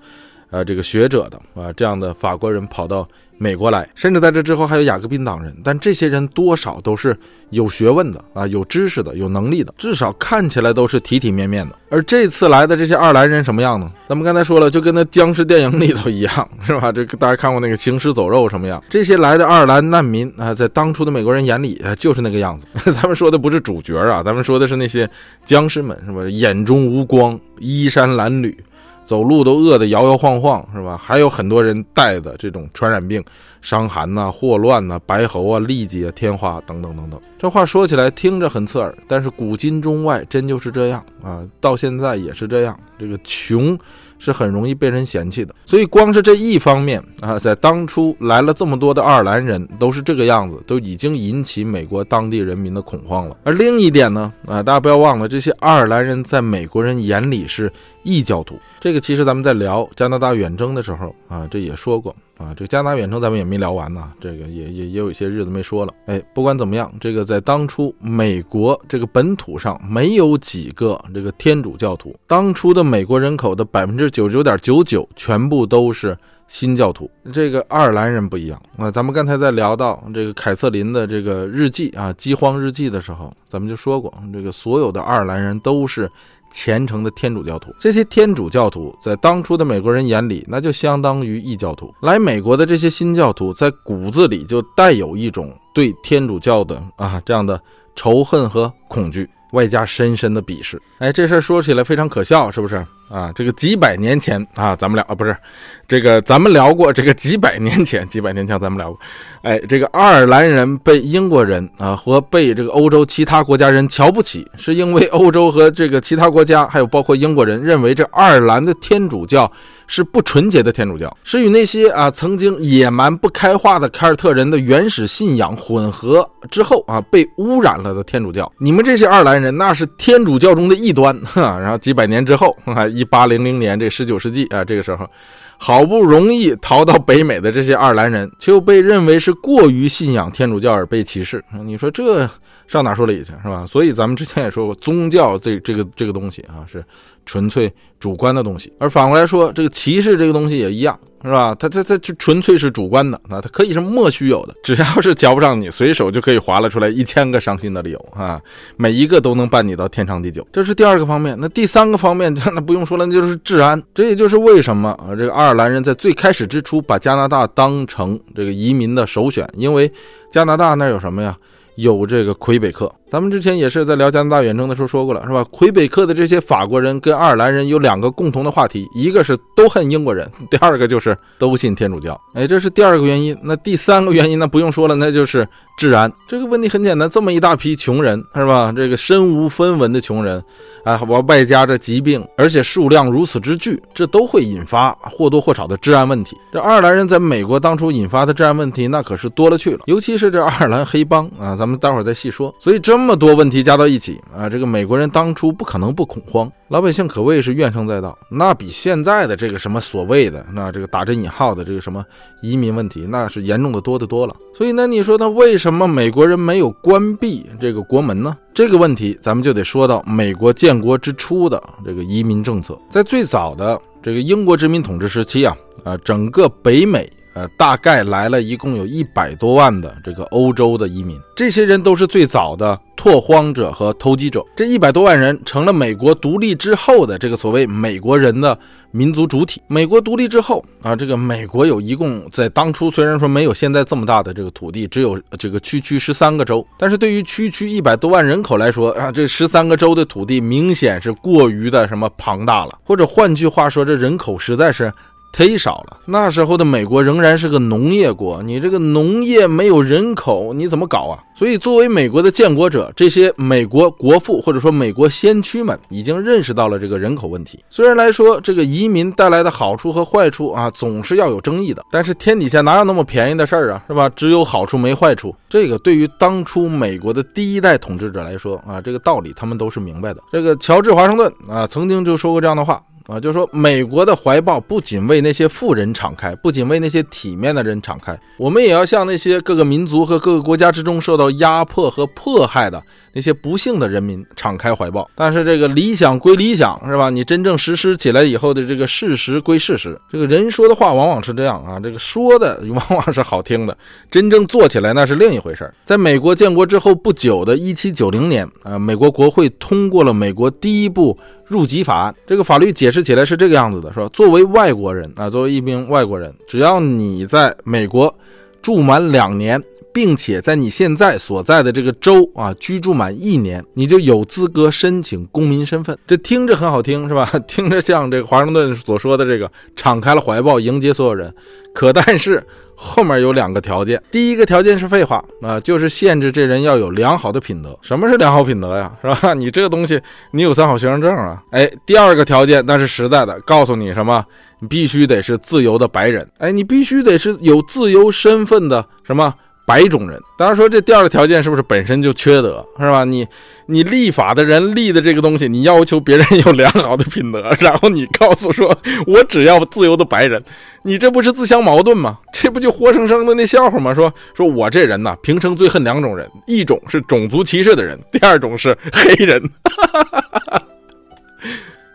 啊，这个学者的啊，这样的法国人跑到美国来，甚至在这之后还有雅各宾党人，但这些人多少都是有学问的啊，有知识的，有能力的，至少看起来都是体体面面的。而这次来的这些爱尔兰人什么样呢？咱们刚才说了，就跟那僵尸电影里头一样，是吧？这个大家看过那个《行尸走肉》什么样？这些来的爱尔兰难民啊，在当初的美国人眼里啊，就是那个样子。咱们说的不是主角啊，咱们说的是那些僵尸们，是吧？眼中无光，衣衫褴褛。走路都饿得摇摇晃晃，是吧？还有很多人带的这种传染病、伤寒呐、霍乱呐、白喉啊、痢疾啊、天花等等等等。这话说起来听着很刺耳，但是古今中外真就是这样啊，到现在也是这样。这个穷。是很容易被人嫌弃的，所以光是这一方面啊，在当初来了这么多的爱尔兰人都是这个样子，都已经引起美国当地人民的恐慌了。而另一点呢，啊，大家不要忘了，这些爱尔兰人在美国人眼里是异教徒。这个其实咱们在聊加拿大远征的时候啊，这也说过。啊，这个加拿大远征咱们也没聊完呢，这个也也也有一些日子没说了。哎，不管怎么样，这个在当初美国这个本土上没有几个这个天主教徒，当初的美国人口的百分之九十九点九九全部都是新教徒。这个爱尔兰人不一样啊，咱们刚才在聊到这个凯瑟琳的这个日记啊，饥荒日记的时候，咱们就说过，这个所有的爱尔兰人都是。虔诚的天主教徒，这些天主教徒在当初的美国人眼里，那就相当于异教徒。来美国的这些新教徒，在骨子里就带有一种对天主教的啊这样的仇恨和恐惧，外加深深的鄙视。哎，这事儿说起来非常可笑，是不是？啊，这个几百年前啊，咱们聊啊，不是，这个咱们聊过。这个几百年前，几百年前咱们聊过。哎，这个爱尔兰人被英国人啊和被这个欧洲其他国家人瞧不起，是因为欧洲和这个其他国家，还有包括英国人认为这爱尔兰的天主教是不纯洁的天主教，是与那些啊曾经野蛮不开化的凯尔特人的原始信仰混合之后啊被污染了的天主教。你们这些爱尔兰人那是天主教中的异端，哈。然后几百年之后啊一。八零零年，这十九世纪啊，这个时候，好不容易逃到北美的这些爱尔兰人，就被认为是过于信仰天主教而被歧视。你说这上哪说理去，是吧？所以咱们之前也说过，宗教这这个这个东西啊，是纯粹主观的东西。而反过来说，这个歧视这个东西也一样。是吧？他他他就纯粹是主观的啊，他可以是莫须有的，只要是瞧不上你，随手就可以划拉出来一千个伤心的理由啊，每一个都能伴你到天长地久。这是第二个方面。那第三个方面，那不用说了，那就是治安。这也就是为什么啊，这个爱尔兰人在最开始之初把加拿大当成这个移民的首选，因为加拿大那有什么呀？有这个魁北克，咱们之前也是在聊加拿大远征的时候说过了，是吧？魁北克的这些法国人跟爱尔兰人有两个共同的话题，一个是都恨英国人，第二个就是都信天主教。哎，这是第二个原因。那第三个原因，那不用说了，那就是治安。这个问题很简单，这么一大批穷人，是吧？这个身无分文的穷人，啊，我外加这疾病，而且数量如此之巨，这都会引发或多或少的治安问题。这爱尔兰人在美国当初引发的治安问题，那可是多了去了，尤其是这爱尔兰黑帮啊。咱们待会儿再细说。所以这这么多问题加到一起啊，这个美国人当初不可能不恐慌，老百姓可谓是怨声载道。那比现在的这个什么所谓的那这个打着引号的这个什么移民问题，那是严重的多得多了。所以那你说，他为什么美国人没有关闭这个国门呢？这个问题咱们就得说到美国建国之初的这个移民政策。在最早的这个英国殖民统治时期啊，啊，整个北美。呃，大概来了一共有一百多万的这个欧洲的移民，这些人都是最早的拓荒者和投机者。这一百多万人成了美国独立之后的这个所谓美国人的民族主体。美国独立之后啊，这个美国有一共在当初虽然说没有现在这么大的这个土地，只有这个区区十三个州，但是对于区区一百多万人口来说啊，这十三个州的土地明显是过于的什么庞大了，或者换句话说，这人口实在是。忒少了。那时候的美国仍然是个农业国，你这个农业没有人口，你怎么搞啊？所以，作为美国的建国者，这些美国国父或者说美国先驱们已经认识到了这个人口问题。虽然来说，这个移民带来的好处和坏处啊，总是要有争议的，但是天底下哪有那么便宜的事儿啊，是吧？只有好处没坏处。这个对于当初美国的第一代统治者来说啊，这个道理他们都是明白的。这个乔治华盛顿啊，曾经就说过这样的话。啊，就是说，美国的怀抱不仅为那些富人敞开，不仅为那些体面的人敞开，我们也要向那些各个民族和各个国家之中受到压迫和迫害的那些不幸的人民敞开怀抱。但是这个理想归理想，是吧？你真正实施起来以后的这个事实归事实。这个人说的话往往是这样啊，这个说的 往往是好听的，真正做起来那是另一回事儿在美国建国之后不久的1790年啊，美国国会通过了美国第一部。入籍法案这个法律解释起来是这个样子的，是吧？作为外国人啊，作为一名外国人，只要你在美国住满两年，并且在你现在所在的这个州啊居住满一年，你就有资格申请公民身份。这听着很好听，是吧？听着像这个华盛顿所说的这个敞开了怀抱迎接所有人。可但是后面有两个条件，第一个条件是废话啊，就是限制这人要有良好的品德。什么是良好品德呀？是吧？你这个东西，你有三好学生证啊？哎，第二个条件那是实在的，告诉你什么？你必须得是自由的白人。哎，你必须得是有自由身份的什么？白种人，当然说这第二个条件是不是本身就缺德，是吧？你你立法的人立的这个东西，你要求别人有良好的品德，然后你告诉说我只要自由的白人，你这不是自相矛盾吗？这不就活生生的那笑话吗？说说我这人呢，平生最恨两种人，一种是种族歧视的人，第二种是黑人。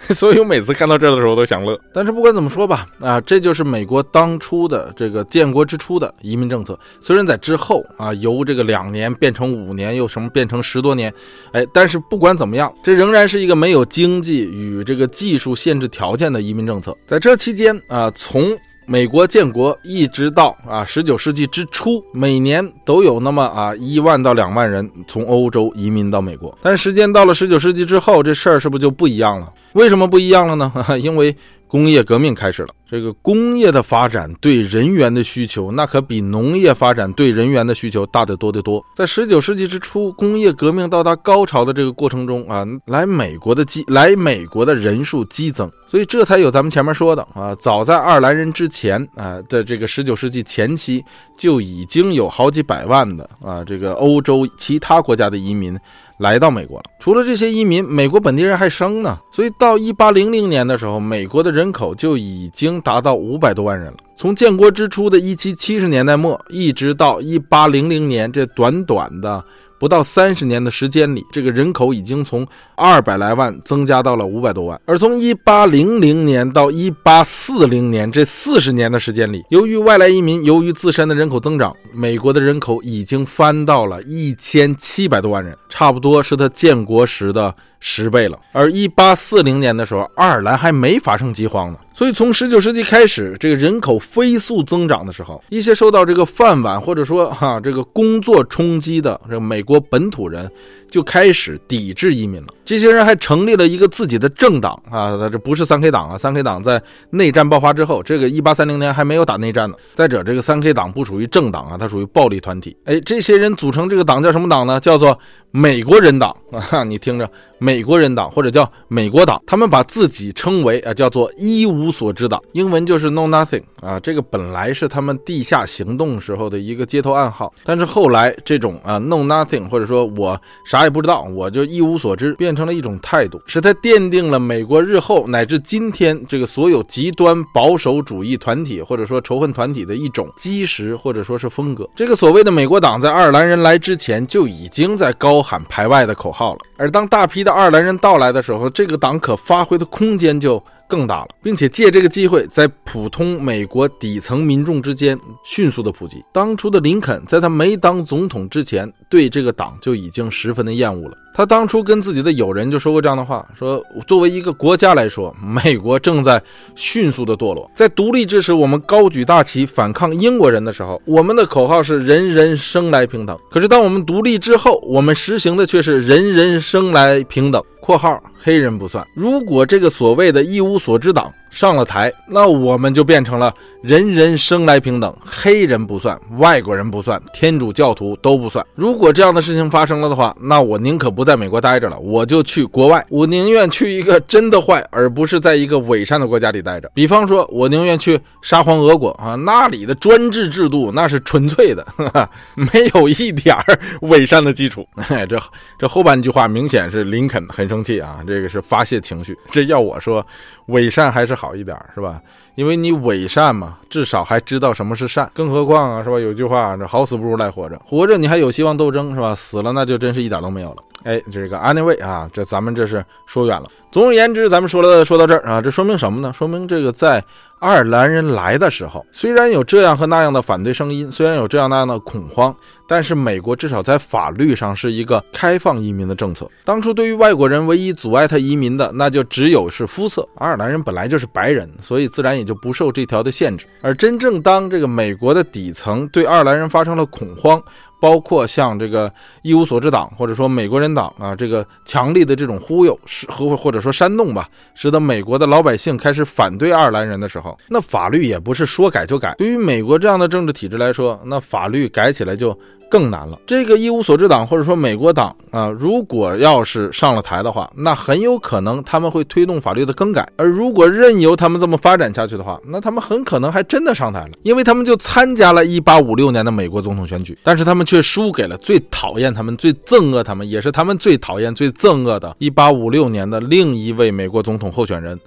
所以我每次看到这儿的时候都想乐，但是不管怎么说吧，啊，这就是美国当初的这个建国之初的移民政策。虽然在之后啊，由这个两年变成五年，又什么变成十多年，哎，但是不管怎么样，这仍然是一个没有经济与这个技术限制条件的移民政策。在这期间啊，从美国建国一直到啊十九世纪之初，每年都有那么啊一万到两万人从欧洲移民到美国。但是时间到了十九世纪之后，这事儿是不是就不一样了？为什么不一样了呢？因为工业革命开始了。这个工业的发展对人员的需求，那可比农业发展对人员的需求大得多得多。在十九世纪之初，工业革命到达高潮的这个过程中啊，来美国的激来美国的人数激增，所以这才有咱们前面说的啊，早在爱尔兰人之前啊的这个十九世纪前期，就已经有好几百万的啊这个欧洲其他国家的移民。来到美国了。除了这些移民，美国本地人还生呢。所以到一八零零年的时候，美国的人口就已经达到五百多万人了。从建国之初的一七七十年代末，一直到一八零零年，这短短的。不到三十年的时间里，这个人口已经从二百来万增加到了五百多万。而从一八零零年到一八四零年这四十年的时间里，由于外来移民，由于自身的人口增长，美国的人口已经翻到了一千七百多万人，差不多是他建国时的十倍了。而一八四零年的时候，爱尔兰还没发生饥荒呢。所以，从十九世纪开始，这个人口飞速增长的时候，一些受到这个饭碗或者说哈这个工作冲击的这美国本土人。就开始抵制移民了。这些人还成立了一个自己的政党啊，这不是三 K 党啊。三 K 党在内战爆发之后，这个一八三零年还没有打内战呢。再者，这个三 K 党不属于政党啊，它属于暴力团体。哎，这些人组成这个党叫什么党呢？叫做美国人党啊。你听着，美国人党或者叫美国党，他们把自己称为啊叫做一无所知党，英文就是 Know Nothing 啊。这个本来是他们地下行动时候的一个街头暗号，但是后来这种啊 Know Nothing 或者说我啥。啥也不知道，我就一无所知，变成了一种态度，使它奠定了美国日后乃至今天这个所有极端保守主义团体或者说仇恨团体的一种基石或者说是风格。这个所谓的美国党在爱尔兰人来之前就已经在高喊排外的口号了，而当大批的爱尔兰人到来的时候，这个党可发挥的空间就。更大了，并且借这个机会，在普通美国底层民众之间迅速的普及。当初的林肯在他没当总统之前，对这个党就已经十分的厌恶了。他当初跟自己的友人就说过这样的话：说作为一个国家来说，美国正在迅速的堕落。在独立之时，我们高举大旗反抗英国人的时候，我们的口号是人人生来平等。可是当我们独立之后，我们实行的却是人人生来平等。（括号）黑人不算。如果这个所谓的一无所知党上了台，那我们就变成了人人生来平等，黑人不算，外国人不算，天主教徒都不算。如果这样的事情发生了的话，那我宁可不在美国待着了，我就去国外，我宁愿去一个真的坏，而不是在一个伪善的国家里待着。比方说，我宁愿去沙皇俄国啊，那里的专制制度那是纯粹的，没有一点儿伪善的基础。这这后半句话明显是林肯很生气啊，这个是发泄情绪。这要我说。伪善还是好一点，是吧？因为你伪善嘛，至少还知道什么是善。更何况啊，是吧？有句话，这好死不如赖活着。活着你还有希望斗争，是吧？死了那就真是一点都没有了。哎，这个 anyway 啊，这咱们这是说远了。总而言之，咱们说了说到这儿啊，这说明什么呢？说明这个在爱尔兰人来的时候，虽然有这样和那样的反对声音，虽然有这样那样的恐慌，但是美国至少在法律上是一个开放移民的政策。当初对于外国人唯一阻碍他移民的，那就只有是肤色。爱尔兰人本来就是白人，所以自然也就不受这条的限制。而真正当这个美国的底层对爱尔兰人发生了恐慌，包括像这个一无所知党或者说美国人党啊，这个强力的这种忽悠是和或者说煽动吧，使得美国的老百姓开始反对爱尔兰人的时候，那法律也不是说改就改。对于美国这样的政治体制来说，那法律改起来就。更难了。这个一无所知党或者说美国党啊，如果要是上了台的话，那很有可能他们会推动法律的更改。而如果任由他们这么发展下去的话，那他们很可能还真的上台了，因为他们就参加了一八五六年的美国总统选举，但是他们却输给了最讨厌他们、最憎恶他们，也是他们最讨厌、最憎恶的一八五六年的另一位美国总统候选人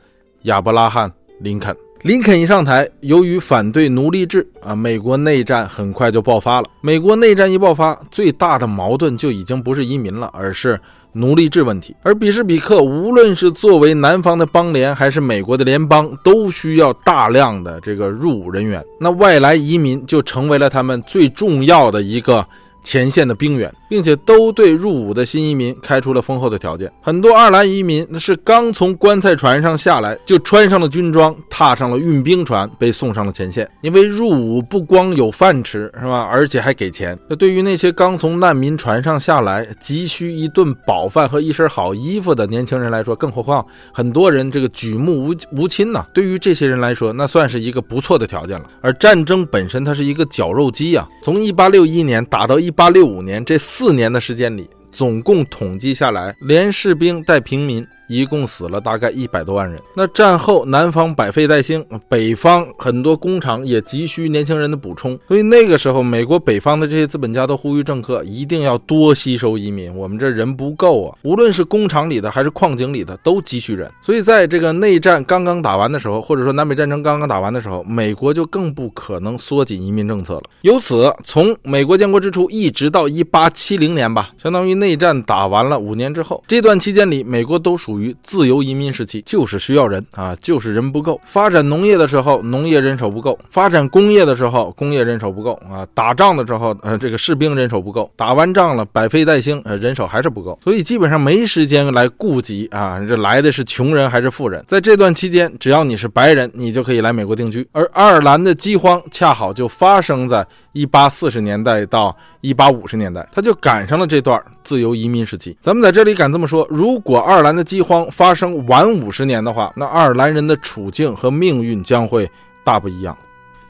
亚伯拉罕·林肯。林肯一上台，由于反对奴隶制啊，美国内战很快就爆发了。美国内战一爆发，最大的矛盾就已经不是移民了，而是奴隶制问题。而比什比克，无论是作为南方的邦联，还是美国的联邦，都需要大量的这个入伍人员。那外来移民就成为了他们最重要的一个。前线的兵员，并且都对入伍的新移民开出了丰厚的条件。很多爱尔兰移民是刚从棺材船上下来，就穿上了军装，踏上了运兵船，被送上了前线。因为入伍不光有饭吃，是吧？而且还给钱。那对于那些刚从难民船上下来，急需一顿饱饭和一身好衣服的年轻人来说，更何况很多人这个举目无无亲呐。对于这些人来说，那算是一个不错的条件了。而战争本身，它是一个绞肉机呀。从一八六一年打到一。一八六五年这四年的时间里，总共统计下来，连士兵带平民。一共死了大概一百多万人。那战后南方百废待兴，北方很多工厂也急需年轻人的补充，所以那个时候，美国北方的这些资本家都呼吁政客一定要多吸收移民，我们这人不够啊！无论是工厂里的还是矿井里的，都急需人。所以在这个内战刚刚打完的时候，或者说南北战争刚刚打完的时候，美国就更不可能缩紧移民政策了。由此，从美国建国之初一直到一八七零年吧，相当于内战打完了五年之后，这段期间里，美国都属于。于自由移民时期，就是需要人啊，就是人不够。发展农业的时候，农业人手不够；发展工业的时候，工业人手不够啊。打仗的时候，呃，这个士兵人手不够。打完仗了，百废待兴，呃，人手还是不够。所以基本上没时间来顾及啊，这来的是穷人还是富人。在这段期间，只要你是白人，你就可以来美国定居。而爱尔兰的饥荒恰好就发生在一八四十年代到一八五十年代，他就赶上了这段自由移民时期。咱们在这里敢这么说，如果爱尔兰的饥荒，发生晚五十年的话，那爱尔兰人的处境和命运将会大不一样。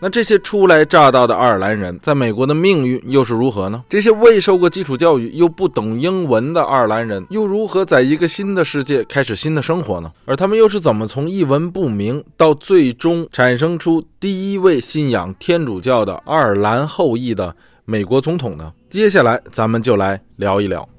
那这些初来乍到的爱尔兰人在美国的命运又是如何呢？这些未受过基础教育又不懂英文的爱尔兰人又如何在一个新的世界开始新的生活呢？而他们又是怎么从一文不名到最终产生出第一位信仰天主教的爱尔兰后裔的美国总统呢？接下来咱们就来聊一聊。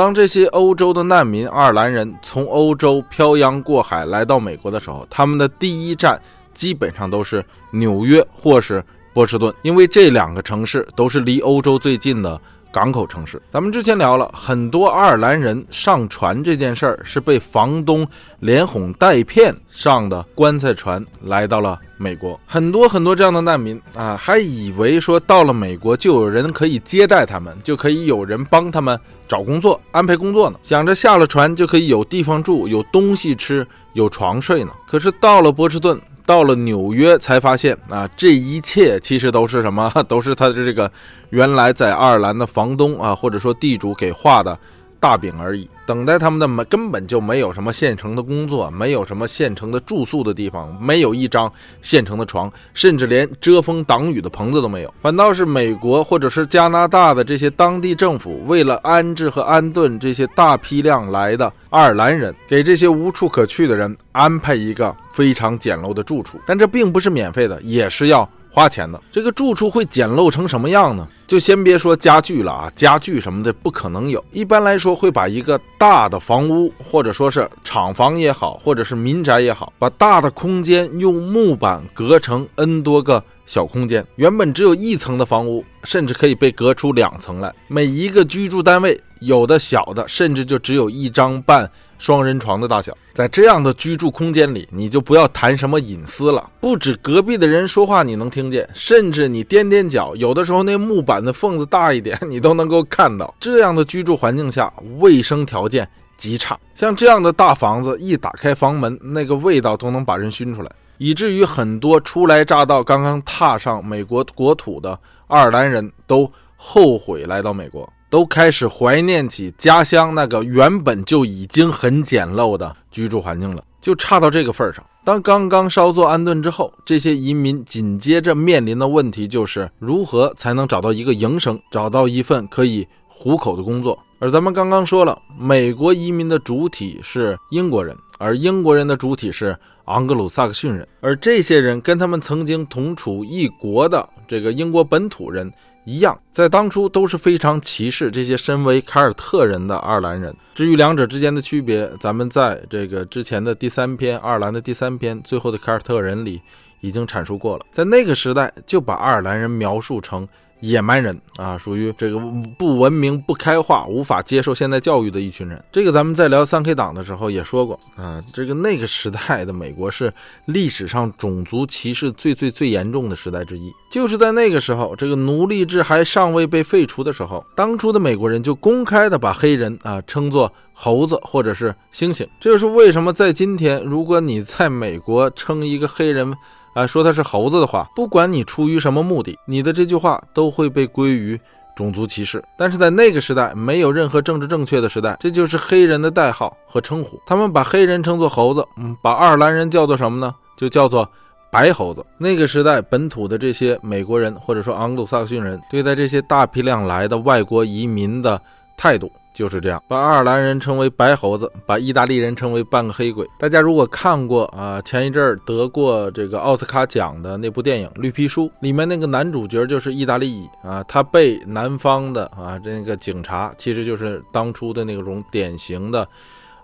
当这些欧洲的难民爱尔兰人从欧洲漂洋过海来到美国的时候，他们的第一站基本上都是纽约或是波士顿，因为这两个城市都是离欧洲最近的港口城市。咱们之前聊了很多爱尔兰人上船这件事儿，是被房东连哄带骗上的棺材船来到了美国。很多很多这样的难民啊，还以为说到了美国就有人可以接待他们，就可以有人帮他们找工作、安排工作呢，想着下了船就可以有地方住、有东西吃、有床睡呢。可是到了波士顿。到了纽约才发现啊，这一切其实都是什么？都是他的这个原来在爱尔兰的房东啊，或者说地主给画的。大饼而已，等待他们的没根本就没有什么现成的工作，没有什么现成的住宿的地方，没有一张现成的床，甚至连遮风挡雨的棚子都没有。反倒是美国或者是加拿大的这些当地政府，为了安置和安顿这些大批量来的爱尔兰人，给这些无处可去的人安排一个非常简陋的住处。但这并不是免费的，也是要。花钱的这个住处会简陋成什么样呢？就先别说家具了啊，家具什么的不可能有。一般来说，会把一个大的房屋，或者说是厂房也好，或者是民宅也好，把大的空间用木板隔成 n 多个小空间。原本只有一层的房屋，甚至可以被隔出两层来。每一个居住单位，有的小的，甚至就只有一张半。双人床的大小，在这样的居住空间里，你就不要谈什么隐私了。不止隔壁的人说话你能听见，甚至你踮踮脚，有的时候那木板的缝子大一点，你都能够看到。这样的居住环境下，卫生条件极差。像这样的大房子，一打开房门，那个味道都能把人熏出来，以至于很多初来乍到、刚刚踏上美国国土的爱尔兰人都后悔来到美国。都开始怀念起家乡那个原本就已经很简陋的居住环境了，就差到这个份儿上。当刚刚稍作安顿之后，这些移民紧接着面临的问题就是如何才能找到一个营生，找到一份可以糊口的工作。而咱们刚刚说了，美国移民的主体是英国人，而英国人的主体是盎格鲁撒克逊人，而这些人跟他们曾经同处一国的这个英国本土人。一样，在当初都是非常歧视这些身为凯尔特人的爱尔兰人。至于两者之间的区别，咱们在这个之前的第三篇爱尔兰的第三篇《最后的凯尔特人》里已经阐述过了。在那个时代，就把爱尔兰人描述成。野蛮人啊，属于这个不文明、不开化、无法接受现代教育的一群人。这个咱们在聊三 K 党的时候也说过啊。这个那个时代的美国是历史上种族歧视最最最严重的时代之一。就是在那个时候，这个奴隶制还尚未被废除的时候，当初的美国人就公开的把黑人啊称作猴子或者是猩猩。这就是为什么在今天，如果你在美国称一个黑人。啊，说他是猴子的话，不管你出于什么目的，你的这句话都会被归于种族歧视。但是在那个时代，没有任何政治正确的时代，这就是黑人的代号和称呼。他们把黑人称作猴子，嗯，把爱尔兰人叫做什么呢？就叫做白猴子。那个时代，本土的这些美国人或者说盎格鲁撒克逊人，对待这些大批量来的外国移民的态度。就是这样，把爱尔兰人称为白猴子，把意大利人称为半个黑鬼。大家如果看过啊，前一阵儿得过这个奥斯卡奖的那部电影《绿皮书》，里面那个男主角就是意大利裔啊，他被南方的啊这个警察，其实就是当初的那种典型的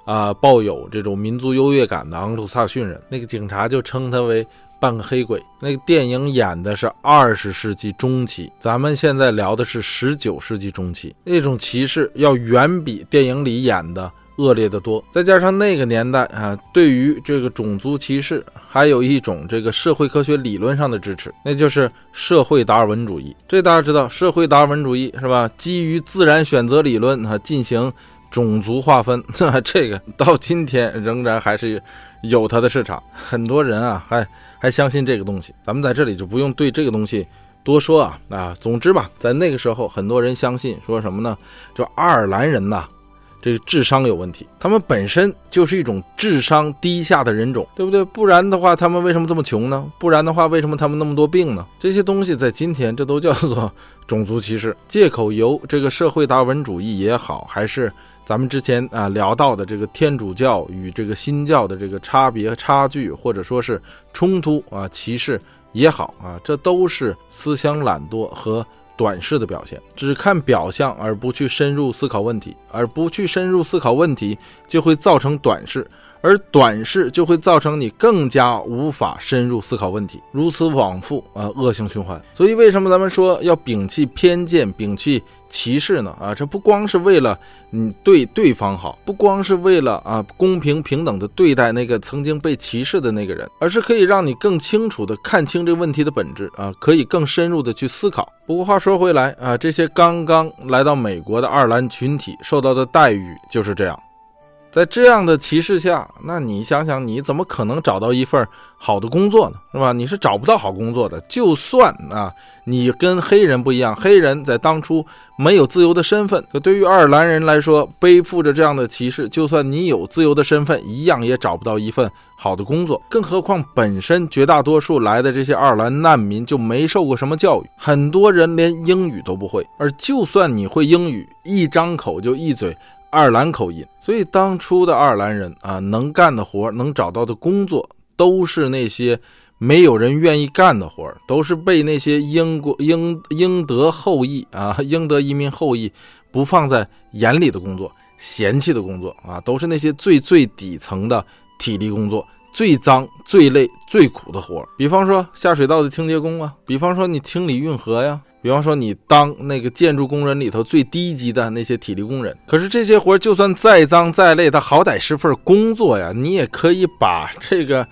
啊抱有这种民族优越感的昂鲁萨逊人，那个警察就称他为。半个黑鬼，那个电影演的是二十世纪中期，咱们现在聊的是十九世纪中期，那种歧视要远比电影里演的恶劣的多。再加上那个年代啊，对于这个种族歧视，还有一种这个社会科学理论上的支持，那就是社会达尔文主义。这大家知道，社会达尔文主义是吧？基于自然选择理论啊进行种族划分，这个到今天仍然还是。有它的市场，很多人啊还还相信这个东西。咱们在这里就不用对这个东西多说啊啊。总之吧，在那个时候，很多人相信说什么呢？就爱尔兰人呐，这个智商有问题，他们本身就是一种智商低下的人种，对不对？不然的话，他们为什么这么穷呢？不然的话，为什么他们那么多病呢？这些东西在今天，这都叫做种族歧视，借口由这个社会达尔文主义也好，还是。咱们之前啊聊到的这个天主教与这个新教的这个差别差距，或者说是冲突啊歧视也好啊，这都是思想懒惰和短视的表现。只看表象而不去深入思考问题，而不去深入思考问题，就会造成短视。而短视就会造成你更加无法深入思考问题，如此往复啊，恶性循环。所以为什么咱们说要摒弃偏见，摒弃歧视呢？啊，这不光是为了你对对方好，不光是为了啊公平平等的对待那个曾经被歧视的那个人，而是可以让你更清楚的看清这个问题的本质啊，可以更深入的去思考。不过话说回来啊，这些刚刚来到美国的爱尔兰群体受到的待遇就是这样。在这样的歧视下，那你想想，你怎么可能找到一份好的工作呢？是吧？你是找不到好工作的。就算啊，你跟黑人不一样，黑人在当初没有自由的身份，可对于爱尔兰人来说，背负着这样的歧视，就算你有自由的身份，一样也找不到一份好的工作。更何况，本身绝大多数来的这些爱尔兰难民就没受过什么教育，很多人连英语都不会。而就算你会英语，一张口就一嘴。爱尔兰口音，所以当初的爱尔兰人啊，能干的活，能找到的工作，都是那些没有人愿意干的活，都是被那些英国英英德后裔啊，英德移民后裔不放在眼里的工作，嫌弃的工作啊，都是那些最最底层的体力工作，最脏、最累、最苦的活儿。比方说下水道的清洁工啊，比方说你清理运河呀。比方说，你当那个建筑工人里头最低级的那些体力工人，可是这些活儿就算再脏再累，它好歹是份工作呀，你也可以把这个。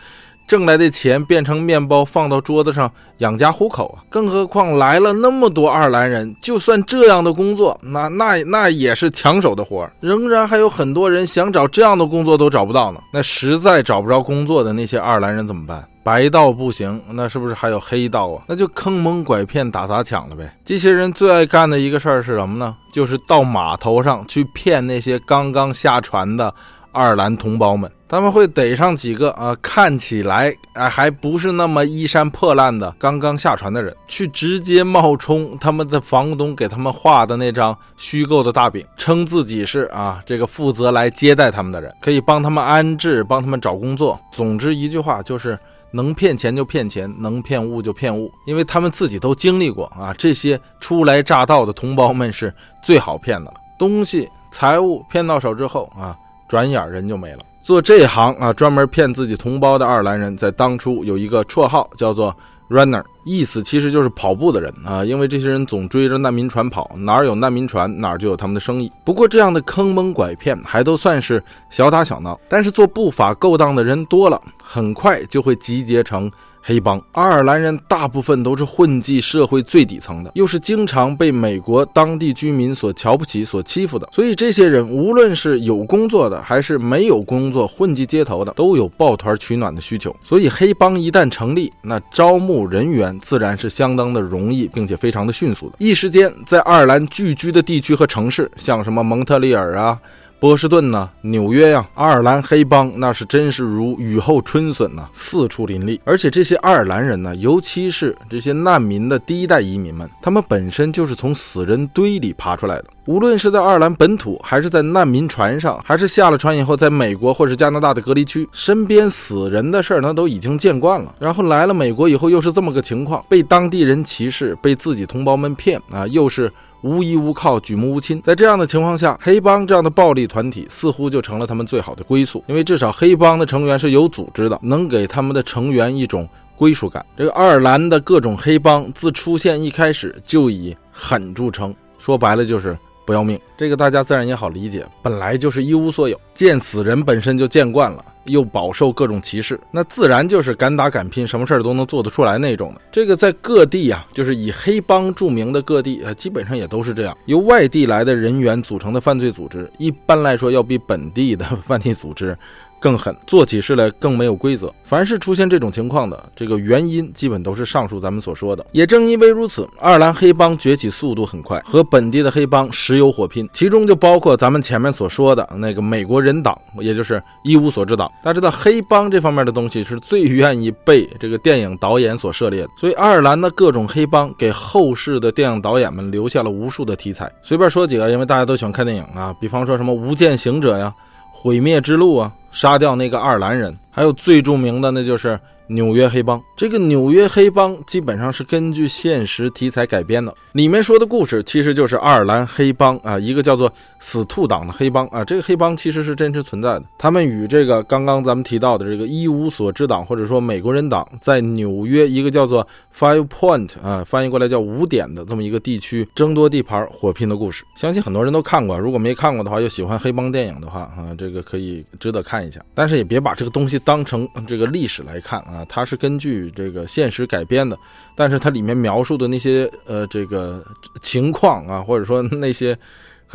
挣来的钱变成面包放到桌子上养家糊口啊！更何况来了那么多爱尔兰人，就算这样的工作，那那那也是抢手的活儿仍然还有很多人想找这样的工作都找不到呢。那实在找不着工作的那些爱尔兰人怎么办？白道不行，那是不是还有黑道啊？那就坑蒙拐骗、打砸抢了呗。这些人最爱干的一个事儿是什么呢？就是到码头上去骗那些刚刚下船的。爱尔兰同胞们，他们会逮上几个啊，看起来啊还不是那么衣衫破烂的刚刚下船的人，去直接冒充他们的房东给他们画的那张虚构的大饼，称自己是啊这个负责来接待他们的人，可以帮他们安置，帮他们找工作。总之一句话就是，能骗钱就骗钱，能骗物就骗物，因为他们自己都经历过啊。这些初来乍到的同胞们是最好骗的了，东西财物骗到手之后啊。转眼人就没了。做这行啊，专门骗自己同胞的爱尔兰人，在当初有一个绰号叫做 “runner”，意思其实就是跑步的人啊。因为这些人总追着难民船跑，哪儿有难民船，哪儿就有他们的生意。不过这样的坑蒙拐骗还都算是小打小闹，但是做不法勾当的人多了，很快就会集结成。黑帮爱尔兰人大部分都是混迹社会最底层的，又是经常被美国当地居民所瞧不起、所欺负的，所以这些人无论是有工作的还是没有工作、混迹街头的，都有抱团取暖的需求。所以黑帮一旦成立，那招募人员自然是相当的容易，并且非常的迅速的。一时间，在爱尔兰聚居的地区和城市，像什么蒙特利尔啊。波士顿呢，纽约呀，爱尔兰黑帮那是真是如雨后春笋呐，四处林立。而且这些爱尔兰人呢，尤其是这些难民的第一代移民们，他们本身就是从死人堆里爬出来的。无论是在爱尔兰本土，还是在难民船上，还是下了船以后在美国或是加拿大的隔离区，身边死人的事儿，那都已经见惯了。然后来了美国以后，又是这么个情况，被当地人歧视，被自己同胞们骗啊，又是。无依无靠，举目无亲。在这样的情况下，黑帮这样的暴力团体似乎就成了他们最好的归宿，因为至少黑帮的成员是有组织的，能给他们的成员一种归属感。这个爱尔兰的各种黑帮自出现一开始就以狠著称，说白了就是。不要命，这个大家自然也好理解，本来就是一无所有，见死人本身就见惯了，又饱受各种歧视，那自然就是敢打敢拼，什么事儿都能做得出来那种的。这个在各地啊，就是以黑帮著名的各地啊，基本上也都是这样，由外地来的人员组成的犯罪组织，一般来说要比本地的 犯罪组织。更狠，做起事来更没有规则。凡是出现这种情况的，这个原因基本都是上述咱们所说的。也正因为如此，爱尔兰黑帮崛起速度很快，和本地的黑帮时有火拼。其中就包括咱们前面所说的那个美国人党，也就是一无所知党。大家知道，黑帮这方面的东西是最愿意被这个电影导演所涉猎的。所以，爱尔兰的各种黑帮给后世的电影导演们留下了无数的题材。随便说几个，因为大家都喜欢看电影啊，比方说什么《无间行者》呀。毁灭之路啊，杀掉那个爱尔兰人，还有最著名的那就是纽约黑帮。这个纽约黑帮基本上是根据现实题材改编的，里面说的故事其实就是爱尔兰黑帮啊，一个叫做死兔党的黑帮啊。这个黑帮其实是真实存在的，他们与这个刚刚咱们提到的这个一无所知党或者说美国人党在纽约一个叫做 Five Point 啊，翻译过来叫五点的这么一个地区争夺地盘火拼的故事。相信很多人都看过，如果没看过的话，又喜欢黑帮电影的话啊，这个可以值得看一下。但是也别把这个东西当成这个历史来看啊，啊它是根据这个现实改编的，但是它里面描述的那些呃这个情况啊，或者说那些。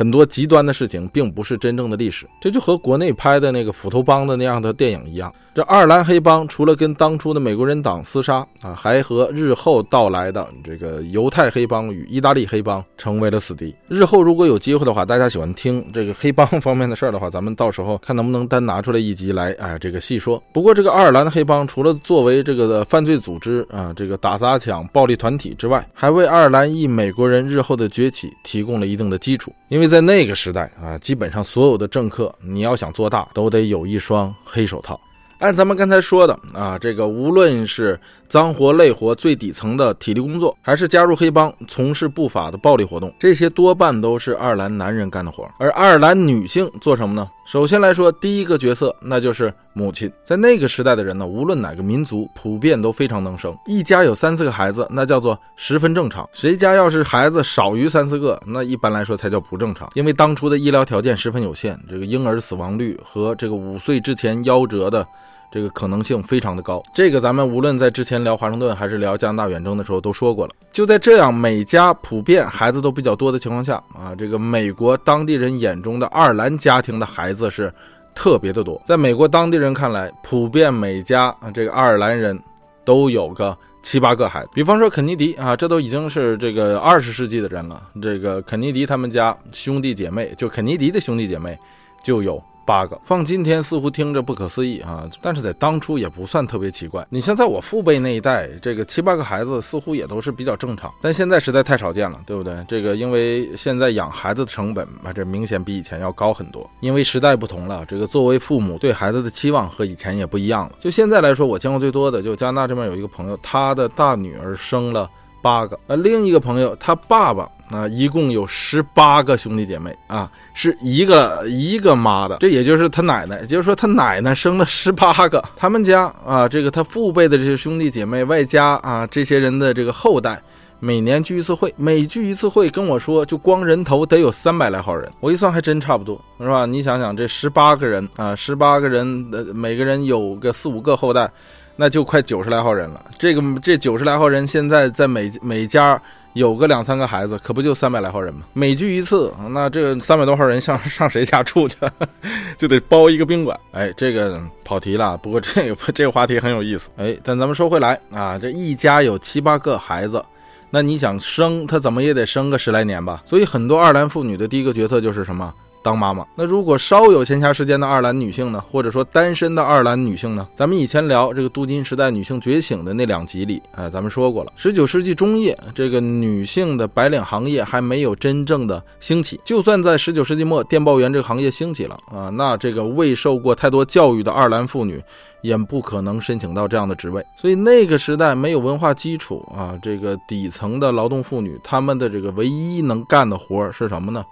很多极端的事情并不是真正的历史，这就和国内拍的那个斧头帮的那样的电影一样。这爱尔兰黑帮除了跟当初的美国人党厮杀啊，还和日后到来的这个犹太黑帮与意大利黑帮成为了死敌。日后如果有机会的话，大家喜欢听这个黑帮方面的事儿的话，咱们到时候看能不能单拿出来一集来，哎，这个细说。不过这个爱尔兰的黑帮除了作为这个犯罪组织啊，这个打砸抢暴力团体之外，还为爱尔兰裔美国人日后的崛起提供了一定的基础，因为。在那个时代啊，基本上所有的政客，你要想做大，都得有一双黑手套。按咱们刚才说的啊，这个无论是脏活累活、最底层的体力工作，还是加入黑帮从事不法的暴力活动，这些多半都是爱尔兰男人干的活。而爱尔兰女性做什么呢？首先来说，第一个角色那就是母亲。在那个时代的人呢，无论哪个民族，普遍都非常能生，一家有三四个孩子，那叫做十分正常。谁家要是孩子少于三四个，那一般来说才叫不正常。因为当初的医疗条件十分有限，这个婴儿死亡率和这个五岁之前夭折的。这个可能性非常的高，这个咱们无论在之前聊华盛顿还是聊加拿大远征的时候都说过了。就在这样每家普遍孩子都比较多的情况下啊，这个美国当地人眼中的爱尔兰家庭的孩子是特别的多。在美国当地人看来，普遍每家这个爱尔兰人都有个七八个孩子。比方说肯尼迪啊，这都已经是这个二十世纪的人了。这个肯尼迪他们家兄弟姐妹，就肯尼迪的兄弟姐妹就有。八个放今天似乎听着不可思议啊，但是在当初也不算特别奇怪。你像在我父辈那一代，这个七八个孩子似乎也都是比较正常，但现在实在太少见了，对不对？这个因为现在养孩子的成本啊，这明显比以前要高很多。因为时代不同了，这个作为父母对孩子的期望和以前也不一样了。就现在来说，我见过最多的就加拿大这边有一个朋友，他的大女儿生了八个，呃，另一个朋友他爸爸。啊，一共有十八个兄弟姐妹啊，是一个一个妈的，这也就是他奶奶，也就是说他奶奶生了十八个。他们家啊，这个他父辈的这些兄弟姐妹，外加啊这些人的这个后代，每年聚一次会，每聚一次会跟我说，就光人头得有三百来号人。我一算还真差不多，是吧？你想想，这十八个人啊，十八个人，呃，每个人有个四五个后代，那就快九十来号人了。这个这九十来号人，现在在每每家。有个两三个孩子，可不就三百来号人吗？每聚一次，那这三百多号人上上谁家住去？就得包一个宾馆。哎，这个跑题了。不过这个 这个话题很有意思。哎，但咱们说回来啊，这一家有七八个孩子，那你想生他怎么也得生个十来年吧？所以很多二男妇女的第一个决策就是什么？当妈妈，那如果稍有闲暇时间的爱尔兰女性呢，或者说单身的爱尔兰女性呢？咱们以前聊这个镀金时代女性觉醒的那两集里，哎，咱们说过了，十九世纪中叶，这个女性的白领行业还没有真正的兴起。就算在十九世纪末，电报员这个行业兴起了啊，那这个未受过太多教育的爱尔兰妇女也不可能申请到这样的职位。所以那个时代没有文化基础啊，这个底层的劳动妇女，她们的这个唯一能干的活是什么呢？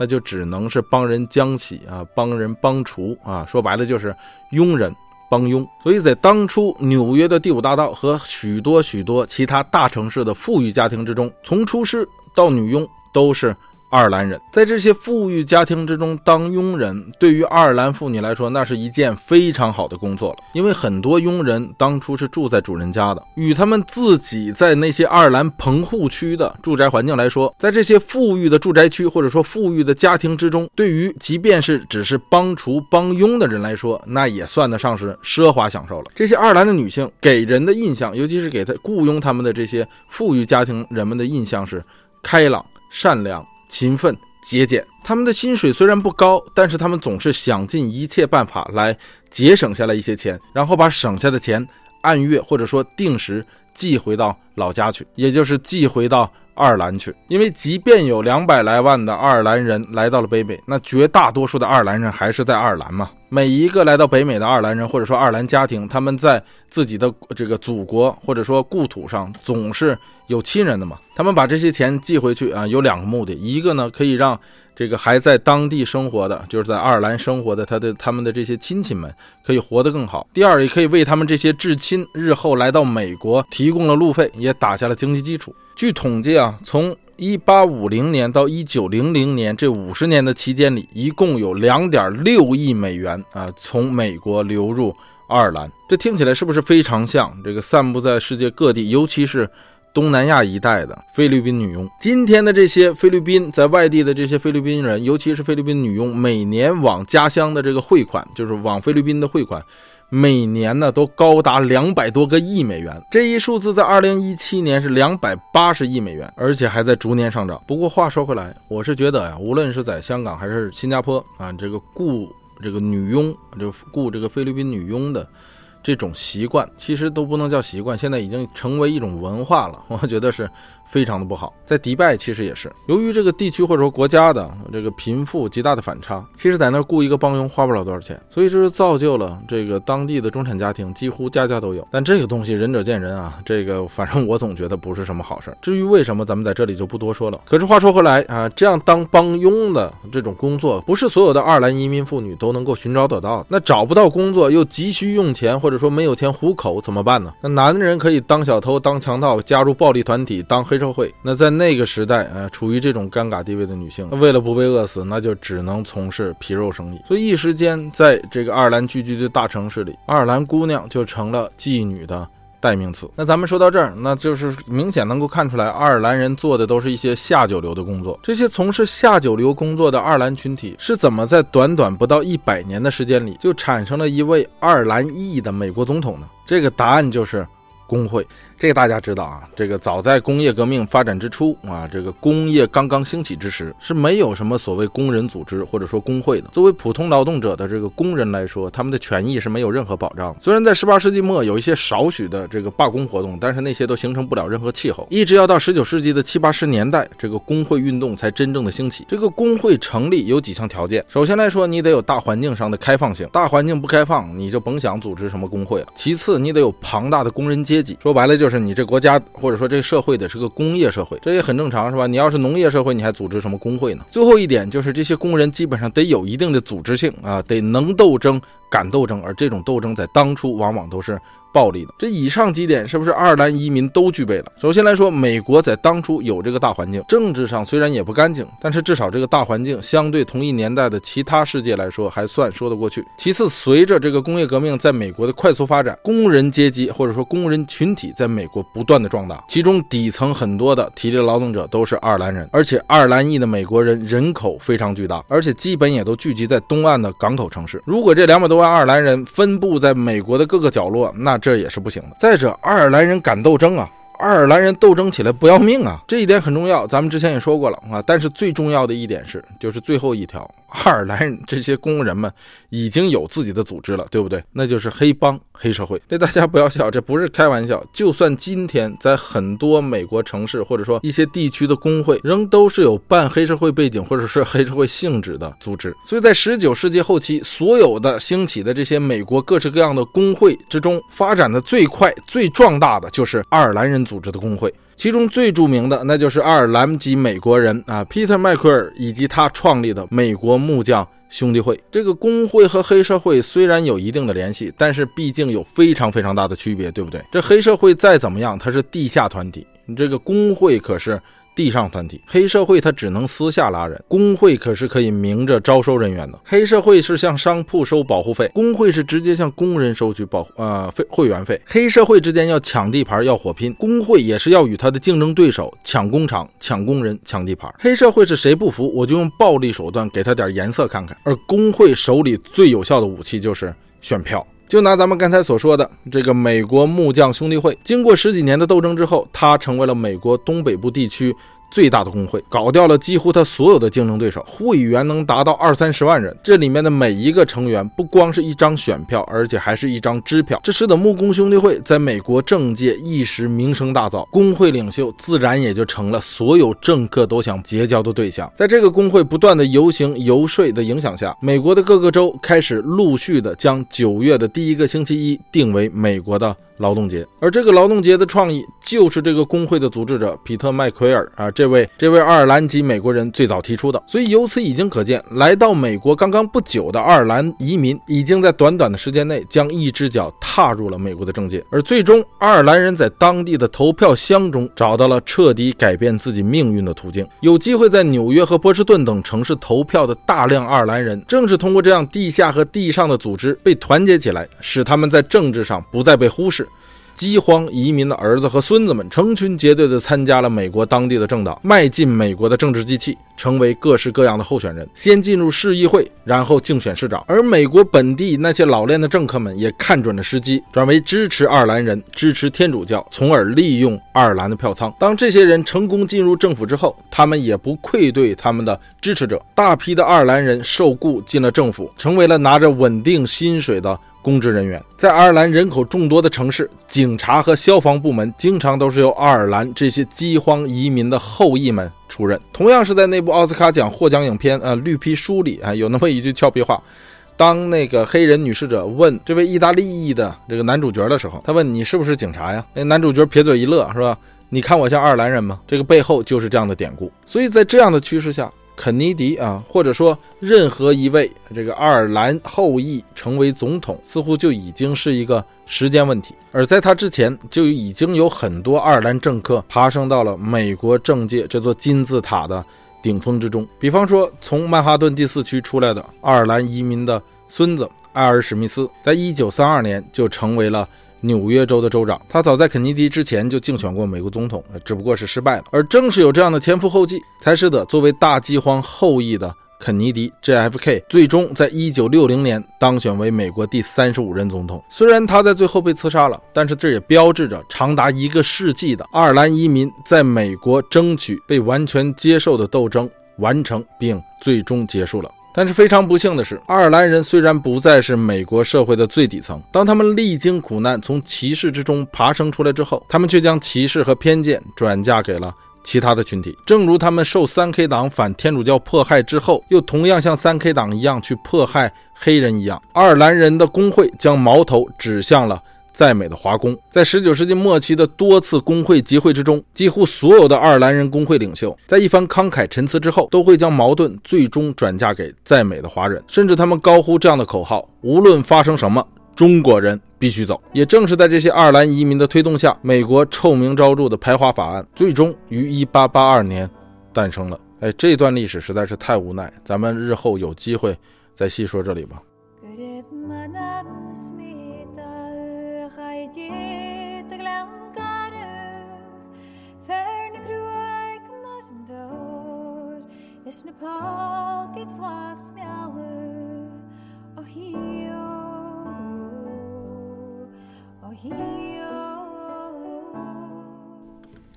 那就只能是帮人将起啊，帮人帮厨啊，说白了就是佣人帮佣。所以在当初纽约的第五大道和许多许多其他大城市的富裕家庭之中，从厨师到女佣都是。爱尔兰人在这些富裕家庭之中当佣人，对于爱尔兰妇女来说，那是一件非常好的工作了。因为很多佣人当初是住在主人家的，与他们自己在那些爱尔兰棚户区的住宅环境来说，在这些富裕的住宅区或者说富裕的家庭之中，对于即便是只是帮厨帮佣的人来说，那也算得上是奢华享受了。这些爱尔兰的女性给人的印象，尤其是给他雇佣他们的这些富裕家庭人们的印象是开朗、善良。勤奋节俭，他们的薪水虽然不高，但是他们总是想尽一切办法来节省下来一些钱，然后把省下的钱按月或者说定时寄回到老家去，也就是寄回到爱尔兰去，因为即便有两百来万的爱尔兰人来到了北美，那绝大多数的爱尔兰人还是在爱尔兰嘛。每一个来到北美的爱尔兰人，或者说爱尔兰家庭，他们在自己的这个祖国或者说故土上总是有亲人的嘛。他们把这些钱寄回去啊，有两个目的：一个呢，可以让这个还在当地生活的，就是在爱尔兰生活的他的他们的这些亲戚们可以活得更好；第二，也可以为他们这些至亲日后来到美国提供了路费，也打下了经济基础。据统计啊，从一八五零年到一九零零年这五十年的期间里，一共有两点六亿美元啊从美国流入爱尔兰。这听起来是不是非常像这个散布在世界各地，尤其是东南亚一带的菲律宾女佣？今天的这些菲律宾在外地的这些菲律宾人，尤其是菲律宾女佣，每年往家乡的这个汇款，就是往菲律宾的汇款。每年呢都高达两百多个亿美元，这一数字在二零一七年是两百八十亿美元，而且还在逐年上涨。不过话说回来，我是觉得呀，无论是在香港还是新加坡啊，这个雇这个女佣，就雇这个菲律宾女佣的。这种习惯其实都不能叫习惯，现在已经成为一种文化了。我觉得是非常的不好。在迪拜其实也是，由于这个地区或者说国家的这个贫富极大的反差，其实在那雇一个帮佣花不了多少钱，所以这就造就了这个当地的中产家庭几乎家家都有。但这个东西仁者见仁啊，这个反正我总觉得不是什么好事。至于为什么，咱们在这里就不多说了。可是话说回来啊，这样当帮佣的这种工作，不是所有的爱尔兰移民妇女都能够寻找得到。那找不到工作又急需用钱。或者说没有钱糊口怎么办呢？那男人可以当小偷、当强盗、加入暴力团体、当黑社会。那在那个时代，呃，处于这种尴尬地位的女性，为了不被饿死，那就只能从事皮肉生意。所以一时间，在这个爱尔兰聚居的大城市里，爱尔兰姑娘就成了妓女的。代名词。那咱们说到这儿，那就是明显能够看出来，爱尔兰人做的都是一些下九流的工作。这些从事下九流工作的爱尔兰群体是怎么在短短不到一百年的时间里就产生了一位爱尔兰裔的美国总统呢？这个答案就是工会。这个大家知道啊，这个早在工业革命发展之初啊，这个工业刚刚兴起之时，是没有什么所谓工人组织或者说工会的。作为普通劳动者的这个工人来说，他们的权益是没有任何保障。虽然在十八世纪末有一些少许的这个罢工活动，但是那些都形成不了任何气候。一直要到十九世纪的七八十年代，这个工会运动才真正的兴起。这个工会成立有几项条件，首先来说，你得有大环境上的开放性，大环境不开放，你就甭想组织什么工会了。其次，你得有庞大的工人阶级，说白了就是。是你这国家或者说这社会得是个工业社会，这也很正常，是吧？你要是农业社会，你还组织什么工会呢？最后一点就是这些工人基本上得有一定的组织性啊，得能斗争、敢斗争，而这种斗争在当初往往都是。暴力的这以上几点是不是爱尔兰移民都具备了？首先来说，美国在当初有这个大环境，政治上虽然也不干净，但是至少这个大环境相对同一年代的其他世界来说还算说得过去。其次，随着这个工业革命在美国的快速发展，工人阶级或者说工人群体在美国不断的壮大，其中底层很多的体力劳动者都是爱尔兰人，而且爱尔兰裔的美国人人口非常巨大，而且基本也都聚集在东岸的港口城市。如果这两百多万爱尔兰人分布在美国的各个角落，那这也是不行的。再者，爱尔兰人敢斗争啊，爱尔兰人斗争起来不要命啊，这一点很重要。咱们之前也说过了啊，但是最重要的一点是，就是最后一条。爱尔兰这些工人们已经有自己的组织了，对不对？那就是黑帮、黑社会。这大家不要笑，这不是开玩笑。就算今天在很多美国城市或者说一些地区的工会，仍都是有半黑社会背景或者是黑社会性质的组织。所以在十九世纪后期，所有的兴起的这些美国各式各样的工会之中，发展的最快、最壮大的就是爱尔兰人组织的工会。其中最著名的，那就是爱尔兰籍美国人啊，Peter 麦奎尔以及他创立的美国木匠兄弟会。这个工会和黑社会虽然有一定的联系，但是毕竟有非常非常大的区别，对不对？这黑社会再怎么样，它是地下团体，你这个工会可是。地上团体黑社会，他只能私下拉人；工会可是可以明着招收人员的。黑社会是向商铺收保护费，工会是直接向工人收取保呃费会员费。黑社会之间要抢地盘，要火拼；工会也是要与他的竞争对手抢工厂、抢工人、抢地盘。黑社会是谁不服，我就用暴力手段给他点颜色看看。而工会手里最有效的武器就是选票。就拿咱们刚才所说的这个美国木匠兄弟会，经过十几年的斗争之后，它成为了美国东北部地区最大的工会，搞掉了几乎他所有的竞争对手，会员能达到二三十万人。这里面的每一个成员不光是一张选票，而且还是一张支票。这使得木工兄弟会在美国政界一时名声大噪，工会领袖自然也就成了所有政客都想结交的对象。在这个工会不断的游行游说的影响下，美国的各个州开始陆续的将九月的第一个星期一定为美国的。劳动节，而这个劳动节的创意就是这个工会的组织者皮特麦奎尔啊，这位这位爱尔兰籍美国人最早提出的。所以由此已经可见，来到美国刚刚不久的爱尔兰移民，已经在短短的时间内将一只脚踏入了美国的政界。而最终，爱尔兰人在当地的投票箱中找到了彻底改变自己命运的途径。有机会在纽约和波士顿等城市投票的大量爱尔兰人，正是通过这样地下和地上的组织被团结起来，使他们在政治上不再被忽视。饥荒移民的儿子和孙子们成群结队地参加了美国当地的政党，迈进美国的政治机器，成为各式各样的候选人。先进入市议会，然后竞选市长。而美国本地那些老练的政客们也看准了时机，转为支持爱尔兰人，支持天主教，从而利用爱尔兰的票仓。当这些人成功进入政府之后，他们也不愧对他们的支持者。大批的爱尔兰人受雇进了政府，成为了拿着稳定薪水的。公职人员在爱尔兰人口众多的城市，警察和消防部门经常都是由爱尔兰这些饥荒移民的后裔们出任。同样是在那部奥斯卡奖获奖影片《呃绿皮书》里啊，有那么一句俏皮话：当那个黑人女侍者问这位意大利裔的这个男主角的时候，他问你是不是警察呀？那男主角撇嘴一乐，是吧？你看我像爱尔兰人吗？这个背后就是这样的典故。所以在这样的趋势下。肯尼迪啊，或者说任何一位这个爱尔兰后裔成为总统，似乎就已经是一个时间问题。而在他之前，就已经有很多爱尔兰政客爬升到了美国政界这座金字塔的顶峰之中。比方说，从曼哈顿第四区出来的爱尔兰移民的孙子艾尔史密斯，在一九三二年就成为了。纽约州的州长，他早在肯尼迪之前就竞选过美国总统，只不过是失败了。而正是有这样的前赴后继，才使得作为大饥荒后裔的肯尼迪 （JFK） 最终在一九六零年当选为美国第三十五任总统。虽然他在最后被刺杀了，但是这也标志着长达一个世纪的爱尔兰移民在美国争取被完全接受的斗争完成并最终结束了。但是非常不幸的是，爱尔兰人虽然不再是美国社会的最底层，当他们历经苦难从歧视之中爬升出来之后，他们却将歧视和偏见转嫁给了其他的群体。正如他们受三 K 党反天主教迫害之后，又同样像三 K 党一样去迫害黑人一样，爱尔兰人的工会将矛头指向了。在美的华工，在十九世纪末期的多次工会集会之中，几乎所有的爱尔兰人工会领袖，在一番慷慨陈词之后，都会将矛盾最终转嫁给在美的华人，甚至他们高呼这样的口号：无论发生什么，中国人必须走。也正是在这些爱尔兰移民的推动下，美国臭名昭著的排华法案最终于一八八二年诞生了。哎，这段历史实在是太无奈，咱们日后有机会再细说这里吧 good at mine。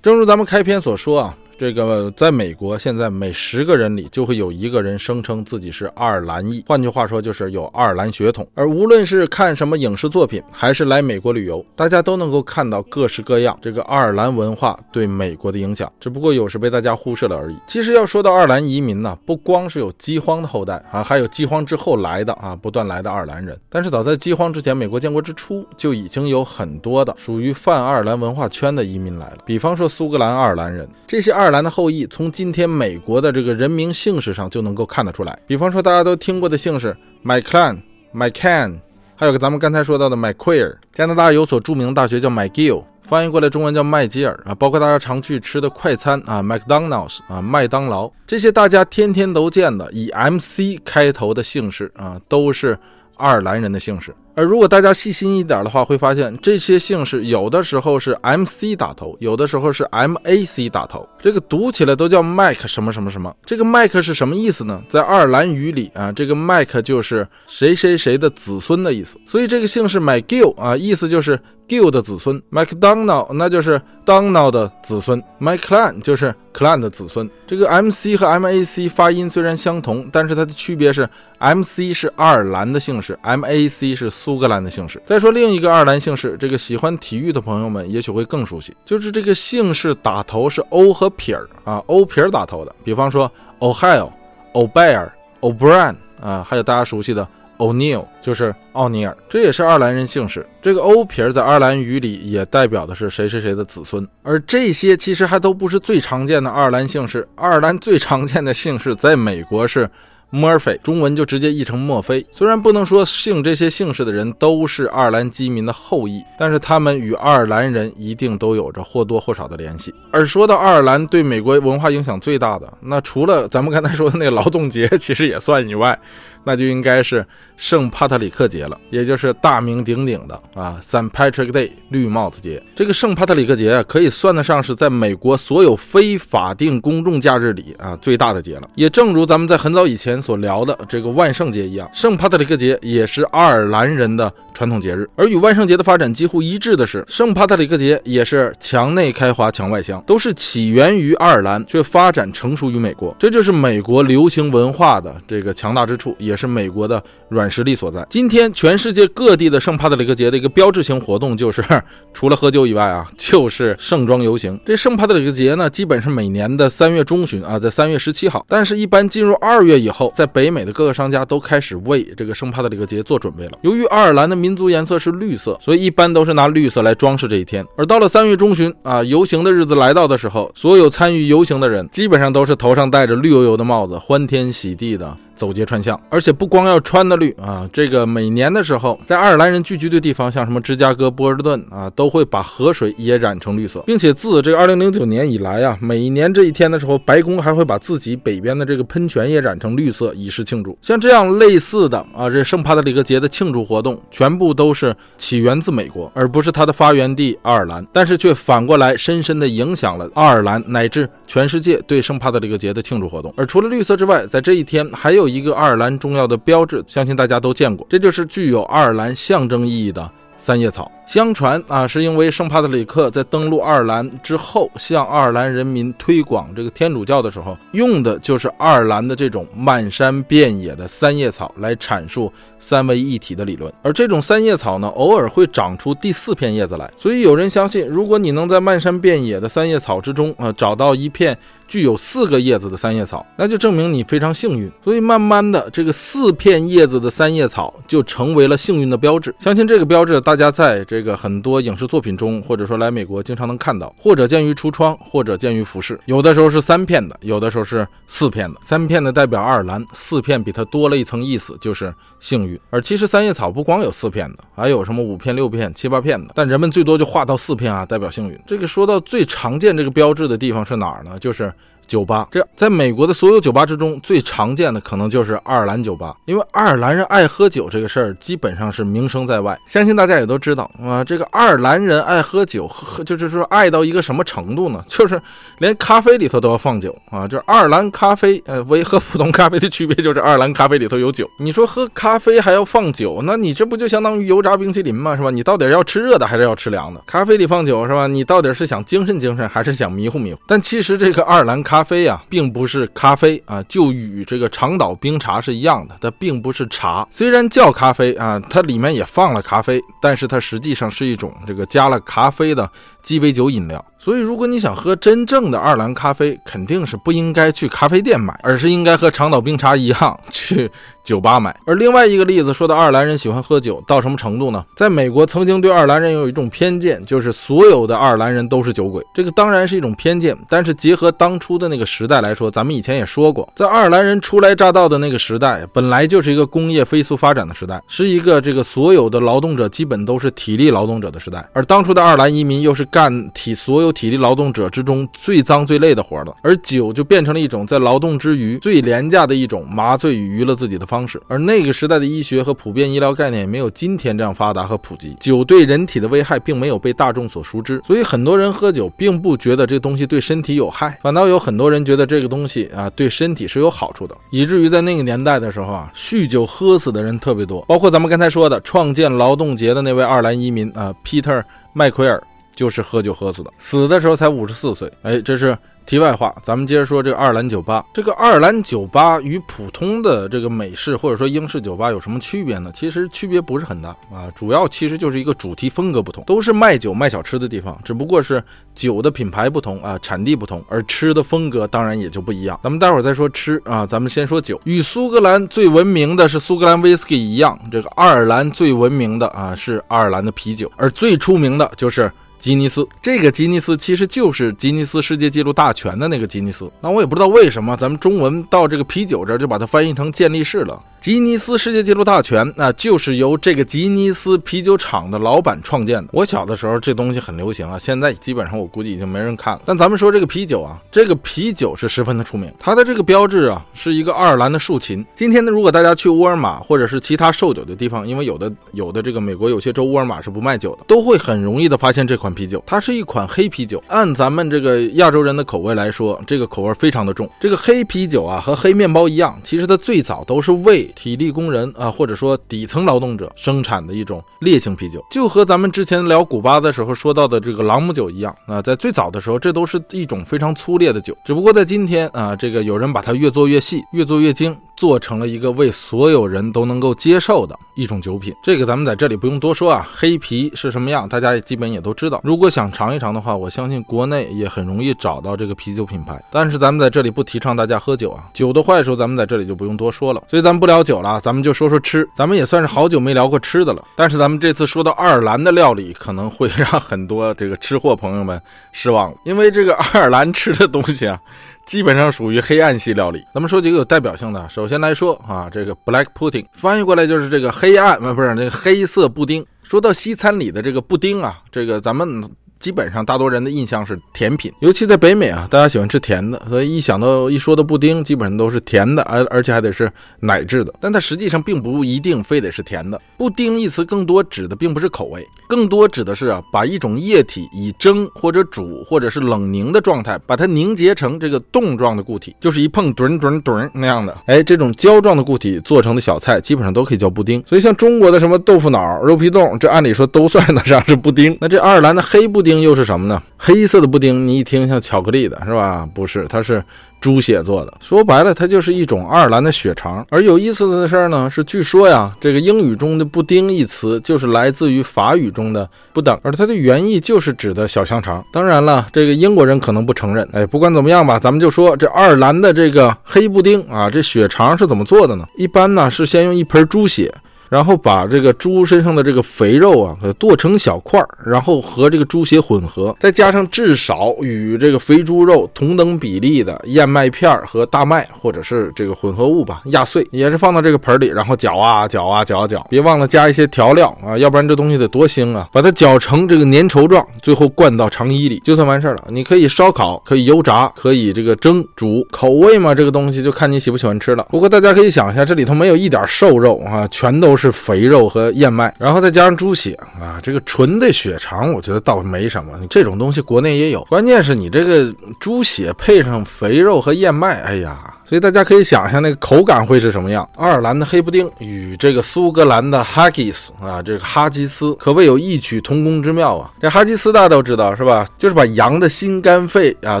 正如咱们开篇所说啊。这个在美国，现在每十个人里就会有一个人声称自己是爱尔兰裔，换句话说就是有爱尔兰血统。而无论是看什么影视作品，还是来美国旅游，大家都能够看到各式各样这个爱尔兰文化对美国的影响，只不过有时被大家忽视了而已。其实要说到爱尔兰移民呢，不光是有饥荒的后代啊，还有饥荒之后来的啊，不断来的爱尔兰人。但是早在饥荒之前，美国建国之初就已经有很多的属于泛爱尔兰文化圈的移民来了，比方说苏格兰爱尔兰人，这些爱爱尔兰的后裔从今天美国的这个人名姓氏上就能够看得出来。比方说大家都听过的姓氏 McClan、McCann，还有个咱们刚才说到的 McQueer。加拿大有所著名的大学叫 McGill，翻译过来中文叫麦吉尔啊。包括大家常去吃的快餐啊，McDonald's 啊，麦当劳，这些大家天天都见的以 MC 开头的姓氏啊，都是爱尔兰人的姓氏。而如果大家细心一点的话，会发现这些姓氏有的时候是 M C 打头，有的时候是 M A C 打头，这个读起来都叫 Mike 什么什么什么。这个 Mike 是什么意思呢？在爱尔兰语里啊，这个 Mike 就是谁谁谁的子孙的意思。所以这个姓氏 McGill 啊，意思就是 Gill 的子孙，MacDonald，那就是 Donald 的子孙，McClan 就是 Clan 的子孙。这个 MC 和 MAC 发音虽然相同，但是它的区别是，MC 是爱尔兰的姓氏，MAC 是苏格兰的姓氏。再说另一个爱尔兰姓氏，这个喜欢体育的朋友们也许会更熟悉，就是这个姓氏打头是 O 和撇儿啊，O 撇儿打头的，比方说 Ohio、O'Bear、O'Brien 啊，还有大家熟悉的。O'Neill 就是奥尼尔，这也是爱尔兰人姓氏。这个 O 撇儿在爱尔兰语里也代表的是谁谁谁的子孙。而这些其实还都不是最常见的爱尔兰姓氏。爱尔兰最常见的姓氏在美国是。Murphy，中文就直接译成墨菲。虽然不能说姓这些姓氏的人都是爱尔兰基民的后裔，但是他们与爱尔兰人一定都有着或多或少的联系。而说到爱尔兰对美国文化影响最大的，那除了咱们刚才说的那个劳动节其实也算以外，那就应该是圣帕特里克节了，也就是大名鼎鼎的啊，Saint Patrick Day 绿帽子节。这个圣帕特里克节啊，可以算得上是在美国所有非法定公众假日里啊最大的节了。也正如咱们在很早以前。所聊的这个万圣节一样，圣帕特里克节也是爱尔兰人的传统节日。而与万圣节的发展几乎一致的是，圣帕特里克节也是墙内开花墙外香，都是起源于爱尔兰，却发展成熟于美国。这就是美国流行文化的这个强大之处，也也是美国的软实力所在。今天，全世界各地的圣帕特里克节的一个标志性活动，就是 除了喝酒以外啊，就是盛装游行。这圣帕特里克节呢，基本是每年的三月中旬啊，在三月十七号，但是一般进入二月以后。在北美的各个商家都开始为这个圣帕特里克节做准备了。由于爱尔兰的民族颜色是绿色，所以一般都是拿绿色来装饰这一天。而到了三月中旬啊，游行的日子来到的时候，所有参与游行的人基本上都是头上戴着绿油油的帽子，欢天喜地的。走街串巷，而且不光要穿的绿啊，这个每年的时候，在爱尔兰人聚居的地方，像什么芝加哥、波士顿啊，都会把河水也染成绿色，并且自这个二零零九年以来啊，每年这一天的时候，白宫还会把自己北边的这个喷泉也染成绿色，以示庆祝。像这样类似的啊，这圣帕特里克节的庆祝活动，全部都是起源自美国，而不是它的发源地爱尔兰，但是却反过来深深的影响了爱尔兰乃至全世界对圣帕特里克节的庆祝活动。而除了绿色之外，在这一天还有。有一个爱尔兰重要的标志，相信大家都见过，这就是具有爱尔兰象征意义的三叶草。相传啊，是因为圣帕特里克在登陆爱尔兰之后，向爱尔兰人民推广这个天主教的时候，用的就是爱尔兰的这种漫山遍野的三叶草来阐述三位一体的理论。而这种三叶草呢，偶尔会长出第四片叶子来。所以有人相信，如果你能在漫山遍野的三叶草之中啊，找到一片具有四个叶子的三叶草，那就证明你非常幸运。所以慢慢的，这个四片叶子的三叶草就成为了幸运的标志。相信这个标志，大家在。这个很多影视作品中，或者说来美国经常能看到，或者见于橱窗，或者见于服饰。有的时候是三片的，有的时候是四片的。三片的代表爱尔兰，四片比它多了一层意思，就是幸运。而其实三叶草不光有四片的，还有什么五片、六片、七八片的，但人们最多就画到四片啊，代表幸运。这个说到最常见这个标志的地方是哪儿呢？就是。酒吧，这在美国的所有酒吧之中最常见的可能就是爱尔兰酒吧，因为爱尔兰人爱喝酒这个事儿基本上是名声在外，相信大家也都知道啊。这个爱尔兰人爱喝酒，喝就是说爱到一个什么程度呢？就是连咖啡里头都要放酒啊。就是爱尔兰咖啡，呃，唯和普通咖啡的区别就是爱尔兰咖啡里头有酒。你说喝咖啡还要放酒，那你这不就相当于油炸冰淇淋吗？是吧？你到底要吃热的还是要吃凉的？咖啡里放酒是吧？你到底是想精神精神还是想迷糊迷糊？但其实这个爱尔兰咖咖啡呀，并不是咖啡啊，就与这个长岛冰茶是一样的，它并不是茶。虽然叫咖啡啊，它里面也放了咖啡，但是它实际上是一种这个加了咖啡的鸡尾酒饮料。所以，如果你想喝真正的爱尔兰咖啡，肯定是不应该去咖啡店买，而是应该和长岛冰茶一样 去酒吧买。而另外一个例子说到爱尔兰人喜欢喝酒到什么程度呢？在美国，曾经对爱尔兰人有一种偏见，就是所有的爱尔兰人都是酒鬼。这个当然是一种偏见，但是结合当初的那个时代来说，咱们以前也说过，在爱尔兰人初来乍到的那个时代，本来就是一个工业飞速发展的时代，是一个这个所有的劳动者基本都是体力劳动者的时代。而当初的爱尔兰移民又是干体所有体力劳动者之中最脏最累的活了，而酒就变成了一种在劳动之余最廉价的一种麻醉与娱乐自己的方式。而那个时代的医学和普遍医疗概念也没有今天这样发达和普及，酒对人体的危害并没有被大众所熟知，所以很多人喝酒并不觉得这东西对身体有害，反倒有很多人觉得这个东西啊对身体是有好处的，以至于在那个年代的时候啊，酗酒喝死的人特别多，包括咱们刚才说的创建劳动节的那位爱尔兰移民啊，Peter 麦奎尔。就是喝酒喝死的，死的时候才五十四岁。哎，这是题外话，咱们接着说这个爱尔兰酒吧。这个爱尔兰酒吧与普通的这个美式或者说英式酒吧有什么区别呢？其实区别不是很大啊，主要其实就是一个主题风格不同，都是卖酒卖小吃的地方，只不过是酒的品牌不同啊，产地不同，而吃的风格当然也就不一样。咱们待会儿再说吃啊，咱们先说酒。与苏格兰最闻名的是苏格兰威士忌一样，这个爱尔兰最闻名的啊是爱尔兰的啤酒，而最出名的就是。吉尼斯，这个吉尼斯其实就是吉尼斯世界纪录大全的那个吉尼斯。那我也不知道为什么咱们中文到这个啤酒这儿就把它翻译成健力士了。吉尼斯世界纪录大全，那就是由这个吉尼斯啤酒厂的老板创建的。我小的时候这东西很流行啊，现在基本上我估计已经没人看了。但咱们说这个啤酒啊，这个啤酒是十分的出名，它的这个标志啊是一个爱尔兰的竖琴。今天呢，如果大家去沃尔玛或者是其他售酒的地方，因为有的有的这个美国有些州沃尔玛是不卖酒的，都会很容易的发现这款啤酒。它是一款黑啤酒，按咱们这个亚洲人的口味来说，这个口味非常的重。这个黑啤酒啊和黑面包一样，其实它最早都是为体力工人啊，或者说底层劳动者生产的一种烈性啤酒，就和咱们之前聊古巴的时候说到的这个朗姆酒一样啊，在最早的时候，这都是一种非常粗劣的酒，只不过在今天啊，这个有人把它越做越细，越做越精。做成了一个为所有人都能够接受的一种酒品，这个咱们在这里不用多说啊。黑啤是什么样，大家也基本也都知道。如果想尝一尝的话，我相信国内也很容易找到这个啤酒品牌。但是咱们在这里不提倡大家喝酒啊，酒的坏处咱们在这里就不用多说了。所以咱们不聊酒了，咱们就说说吃。咱们也算是好久没聊过吃的了。但是咱们这次说到爱尔兰的料理，可能会让很多这个吃货朋友们失望，因为这个爱尔兰吃的东西啊。基本上属于黑暗系料理。咱们说几个有代表性的。首先来说啊，这个 black pudding 翻译过来就是这个黑暗，不是那个黑色布丁。说到西餐里的这个布丁啊，这个咱们。基本上大多人的印象是甜品，尤其在北美啊，大家喜欢吃甜的，所以一想到一说到布丁，基本上都是甜的，而而且还得是奶制的。但它实际上并不一定非得是甜的。布丁一词更多指的并不是口味，更多指的是啊，把一种液体以蒸或者煮或者是冷凝的状态，把它凝结成这个冻状的固体，就是一碰墩墩墩那样的。哎，这种胶状的固体做成的小菜，基本上都可以叫布丁。所以像中国的什么豆腐脑、肉皮冻，这按理说都算得上是布丁。那这爱尔兰的黑布丁。又是什么呢？黑色的布丁，你一听像巧克力的是吧？不是，它是猪血做的。说白了，它就是一种爱尔兰的血肠。而有意思的事儿呢，是据说呀，这个英语中的“布丁”一词就是来自于法语中的“不等”，而它的原意就是指的小香肠。当然了，这个英国人可能不承认。哎，不管怎么样吧，咱们就说这爱尔兰的这个黑布丁啊，这血肠是怎么做的呢？一般呢是先用一盆猪血。然后把这个猪身上的这个肥肉啊，给剁成小块儿，然后和这个猪血混合，再加上至少与这个肥猪肉同等比例的燕麦片和大麦或者是这个混合物吧，压碎，也是放到这个盆里，然后搅啊搅啊搅啊搅，别忘了加一些调料啊，要不然这东西得多腥啊！把它搅成这个粘稠状，最后灌到肠衣里，就算完事儿了。你可以烧烤，可以油炸，可以这个蒸煮，口味嘛，这个东西就看你喜不喜欢吃了。不过大家可以想一下，这里头没有一点瘦肉啊，全都。是是肥肉和燕麦，然后再加上猪血啊，这个纯的血肠，我觉得倒没什么。这种东西国内也有，关键是你这个猪血配上肥肉和燕麦，哎呀。所以大家可以想象那个口感会是什么样。爱尔兰的黑布丁与这个苏格兰的哈吉斯啊，这个哈吉斯可谓有异曲同工之妙啊。这哈吉斯大家都知道是吧？就是把羊的心肝肺啊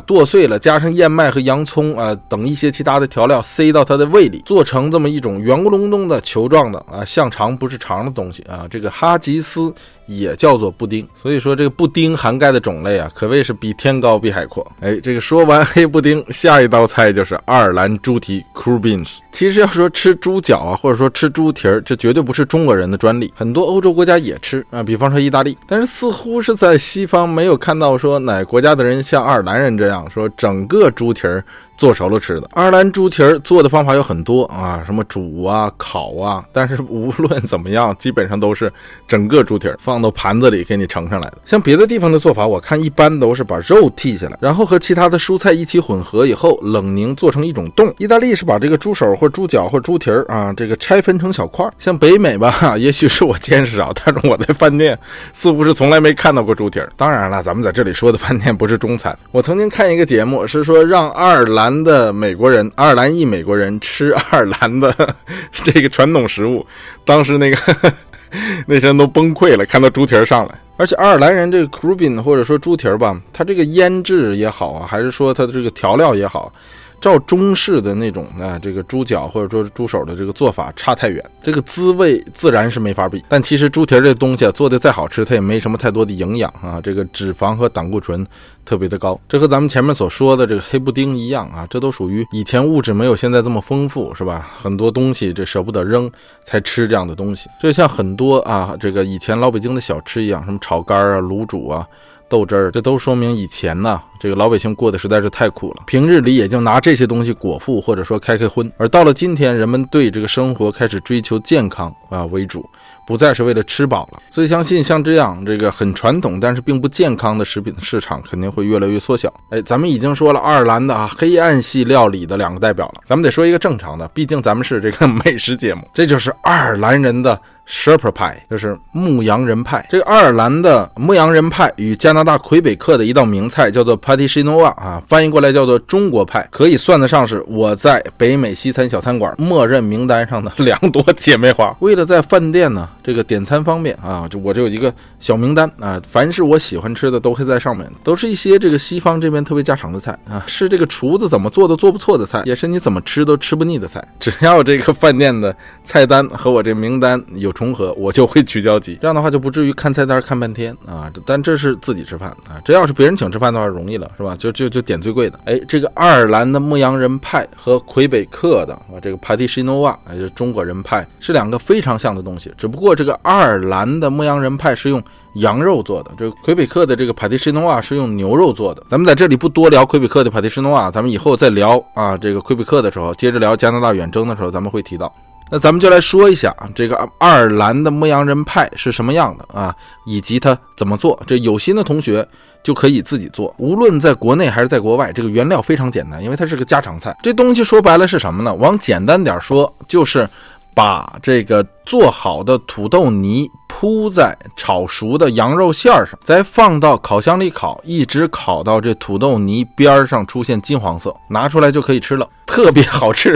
剁碎了，加上燕麦和洋葱啊等一些其他的调料，塞到它的胃里，做成这么一种圆咕隆咚的球状的啊，像肠不是肠的东西啊。这个哈吉斯。也叫做布丁，所以说这个布丁涵盖的种类啊，可谓是比天高比海阔。哎，这个说完黑布丁，下一道菜就是爱尔兰猪蹄 c r u b e n s 其实要说吃猪脚啊，或者说吃猪蹄儿，这绝对不是中国人的专利，很多欧洲国家也吃啊，比方说意大利。但是似乎是在西方没有看到说哪国家的人像爱尔兰人这样说整个猪蹄儿。做熟了吃的爱尔兰猪蹄儿做的方法有很多啊，什么煮啊、烤啊，但是无论怎么样，基本上都是整个猪蹄儿放到盘子里给你盛上来的。像别的地方的做法，我看一般都是把肉剔下来，然后和其他的蔬菜一起混合以后冷凝做成一种冻。意大利是把这个猪手或猪脚或猪蹄儿啊，这个拆分成小块儿。像北美吧，也许是我见识少，但是我在饭店似乎是从来没看到过猪蹄儿。当然了，咱们在这里说的饭店不是中餐。我曾经看一个节目，是说让爱尔兰兰的美国人，爱尔兰裔美国人吃爱尔兰的 这个传统食物，当时那个 那些人都崩溃了，看到猪蹄儿上来。而且爱尔兰人这个 c r u b i n 或者说猪蹄儿吧，它这个腌制也好啊，还是说它的这个调料也好。照中式的那种呢，这个猪脚或者说猪手的这个做法差太远，这个滋味自然是没法比。但其实猪蹄这东西啊，做的再好吃，它也没什么太多的营养啊，这个脂肪和胆固醇特别的高。这和咱们前面所说的这个黑布丁一样啊，这都属于以前物质没有现在这么丰富，是吧？很多东西这舍不得扔才吃这样的东西。就像很多啊，这个以前老北京的小吃一样，什么炒肝啊、卤煮啊。豆汁儿，这都说明以前呢，这个老百姓过得实在是太苦了。平日里也就拿这些东西果腹，或者说开开荤。而到了今天，人们对这个生活开始追求健康啊为主，不再是为了吃饱了。所以相信像这样这个很传统但是并不健康的食品的市场肯定会越来越缩小。哎，咱们已经说了爱尔兰的啊黑暗系料理的两个代表了，咱们得说一个正常的，毕竟咱们是这个 美食节目。这就是爱尔兰人的。Sherpa 派就是牧羊人派。这个爱尔兰的牧羊人派与加拿大魁北克的一道名菜叫做 p a t i s h i n o a 啊，翻译过来叫做中国派，可以算得上是我在北美西餐小餐馆默认名单上的两朵姐妹花。为了在饭店呢这个点餐方便啊，就我这有一个小名单啊，凡是我喜欢吃的都会在上面，都是一些这个西方这边特别家常的菜啊，是这个厨子怎么做都做不错的菜，也是你怎么吃都吃不腻的菜。只要这个饭店的菜单和我这名单有。重合我就会取交集，这样的话就不至于看菜单看半天啊。但这是自己吃饭啊，这要是别人请吃饭的话容易了，是吧？就就就点最贵的。哎，这个爱尔兰的牧羊人派和魁北克的啊，这个 p a t i s h i n o a 就是中国人派，是两个非常像的东西。只不过这个爱尔兰的牧羊人派是用羊肉做的，这个魁北克的这个 p a t i s h i n o a 是用牛肉做的。咱们在这里不多聊魁北克的 p a t i s h i n o a 咱们以后再聊啊，这个魁北克的时候，接着聊加拿大远征的时候，咱们会提到。那咱们就来说一下这个爱尔兰的牧羊人派是什么样的啊，以及它怎么做。这有心的同学就可以自己做，无论在国内还是在国外，这个原料非常简单，因为它是个家常菜。这东西说白了是什么呢？往简单点说，就是把这个做好的土豆泥铺在炒熟的羊肉馅上，再放到烤箱里烤，一直烤到这土豆泥边上出现金黄色，拿出来就可以吃了。特别好吃，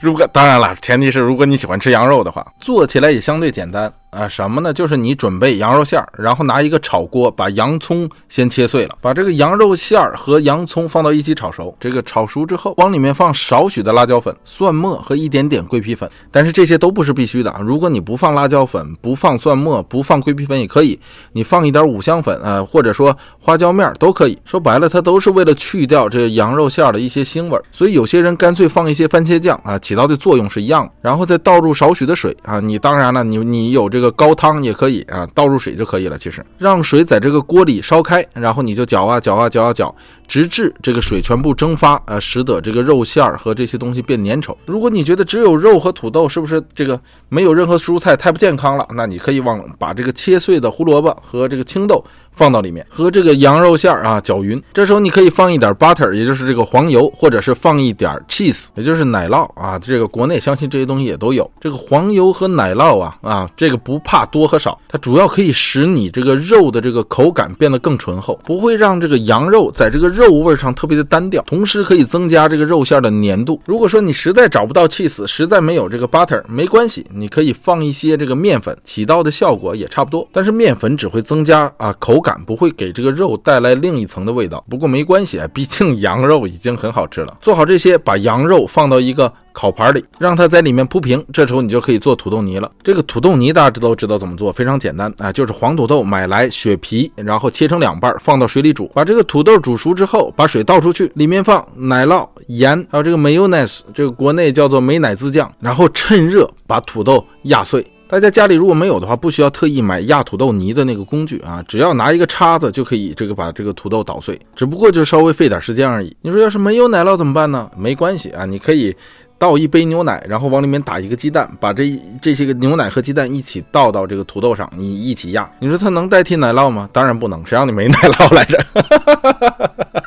如果当然了，前提是如果你喜欢吃羊肉的话，做起来也相对简单啊。什么呢？就是你准备羊肉馅儿，然后拿一个炒锅，把洋葱先切碎了，把这个羊肉馅儿和洋葱放到一起炒熟。这个炒熟之后，往里面放少许的辣椒粉、蒜末和一点点桂皮粉。但是这些都不是必须的啊。如果你不放辣椒粉、不放蒜末、不放桂皮粉也可以，你放一点五香粉啊，或者说花椒面都可以。说白了，它都是为了去掉这羊肉馅儿的一些腥味儿，所以。有些人干脆放一些番茄酱啊，起到的作用是一样的，然后再倒入少许的水啊。你当然了，你你有这个高汤也可以啊，倒入水就可以了。其实让水在这个锅里烧开，然后你就搅啊搅啊搅啊搅，直至这个水全部蒸发，呃，使得这个肉馅儿和这些东西变粘稠。如果你觉得只有肉和土豆是不是这个没有任何蔬菜太不健康了，那你可以往把这个切碎的胡萝卜和这个青豆放到里面，和这个羊肉馅儿啊搅匀。这时候你可以放一点 butter，也就是这个黄油，或者是放一。一点 cheese，也就是奶酪啊，这个国内相信这些东西也都有。这个黄油和奶酪啊啊，这个不怕多和少，它主要可以使你这个肉的这个口感变得更醇厚，不会让这个羊肉在这个肉味上特别的单调，同时可以增加这个肉馅的粘度。如果说你实在找不到 cheese，实在没有这个 butter，没关系，你可以放一些这个面粉，起到的效果也差不多。但是面粉只会增加啊口感，不会给这个肉带来另一层的味道。不过没关系啊，毕竟羊肉已经很好吃了。做好这。些把羊肉放到一个烤盘里，让它在里面铺平。这时候你就可以做土豆泥了。这个土豆泥大家都知道怎么做，非常简单啊，就是黄土豆买来削皮，然后切成两半，放到水里煮。把这个土豆煮熟之后，把水倒出去，里面放奶酪、盐，还有这个 mayonnaise，这个国内叫做美乃滋酱，然后趁热把土豆压碎。大家家里如果没有的话，不需要特意买压土豆泥的那个工具啊，只要拿一个叉子就可以这个把这个土豆捣碎，只不过就稍微费点时间而已。你说要是没有奶酪怎么办呢？没关系啊，你可以倒一杯牛奶，然后往里面打一个鸡蛋，把这这些个牛奶和鸡蛋一起倒到这个土豆上，你一起压。你说它能代替奶酪吗？当然不能，谁让你没奶酪来着？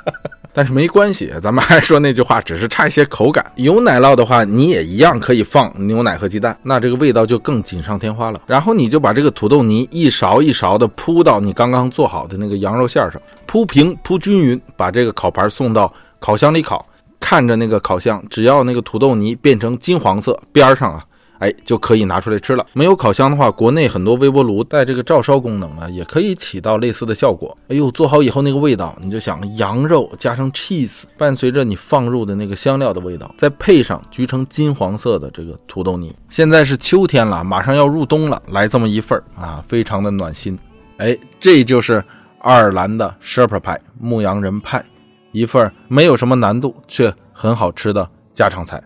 但是没关系，咱们还说那句话，只是差一些口感。有奶酪的话，你也一样可以放牛奶和鸡蛋，那这个味道就更锦上添花了。然后你就把这个土豆泥一勺一勺的铺到你刚刚做好的那个羊肉馅上，铺平铺均匀，把这个烤盘送到烤箱里烤。看着那个烤箱，只要那个土豆泥变成金黄色，边上啊，哎，就可以拿出来吃了。没有烤箱的话，国内很多微波炉带这个照烧功能啊，也可以起到类似的效果。哎呦，做好以后那个味道，你就想羊肉加上 cheese，伴随着你放入的那个香料的味道，再配上焗成金黄色的这个土豆泥。现在是秋天了，马上要入冬了，来这么一份儿啊，非常的暖心。哎，这就是爱尔兰的 shepherd 派牧羊人派。一份没有什么难度却很好吃的家常菜。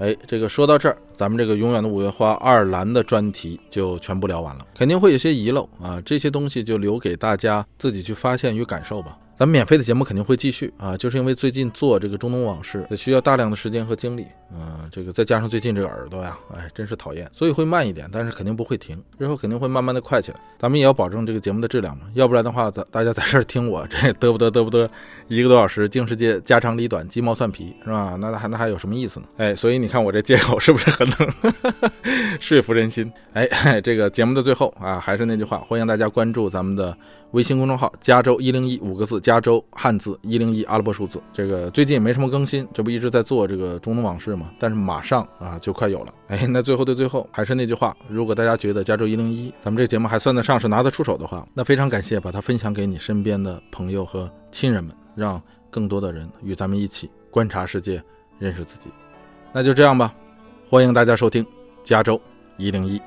哎，这个说到这儿，咱们这个永远的五月花爱尔兰的专题就全部聊完了，肯定会有些遗漏啊，这些东西就留给大家自己去发现与感受吧。咱们免费的节目肯定会继续啊，就是因为最近做这个中东往事需要大量的时间和精力，嗯，这个再加上最近这个耳朵呀，哎，真是讨厌，所以会慢一点，但是肯定不会停，日后肯定会慢慢的快起来。咱们也要保证这个节目的质量嘛，要不然的话，咱大家在这儿听我这嘚不嘚嘚不嘚一个多小时，净世界家长里短鸡毛蒜皮是吧？那还那还有什么意思呢？哎，所以你看我这借口是不是很能 说服人心？哎，这个节目的最后啊，还是那句话，欢迎大家关注咱们的微信公众号“加州一零一”五个字，加州汉字。一零一阿拉伯数字，这个最近也没什么更新，这不一直在做这个中东往事嘛？但是马上啊就快有了。哎，那最后的最后，还是那句话，如果大家觉得加州一零一咱们这个节目还算得上是拿得出手的话，那非常感谢把它分享给你身边的朋友和亲人们，让更多的人与咱们一起观察世界，认识自己。那就这样吧，欢迎大家收听加州一零一。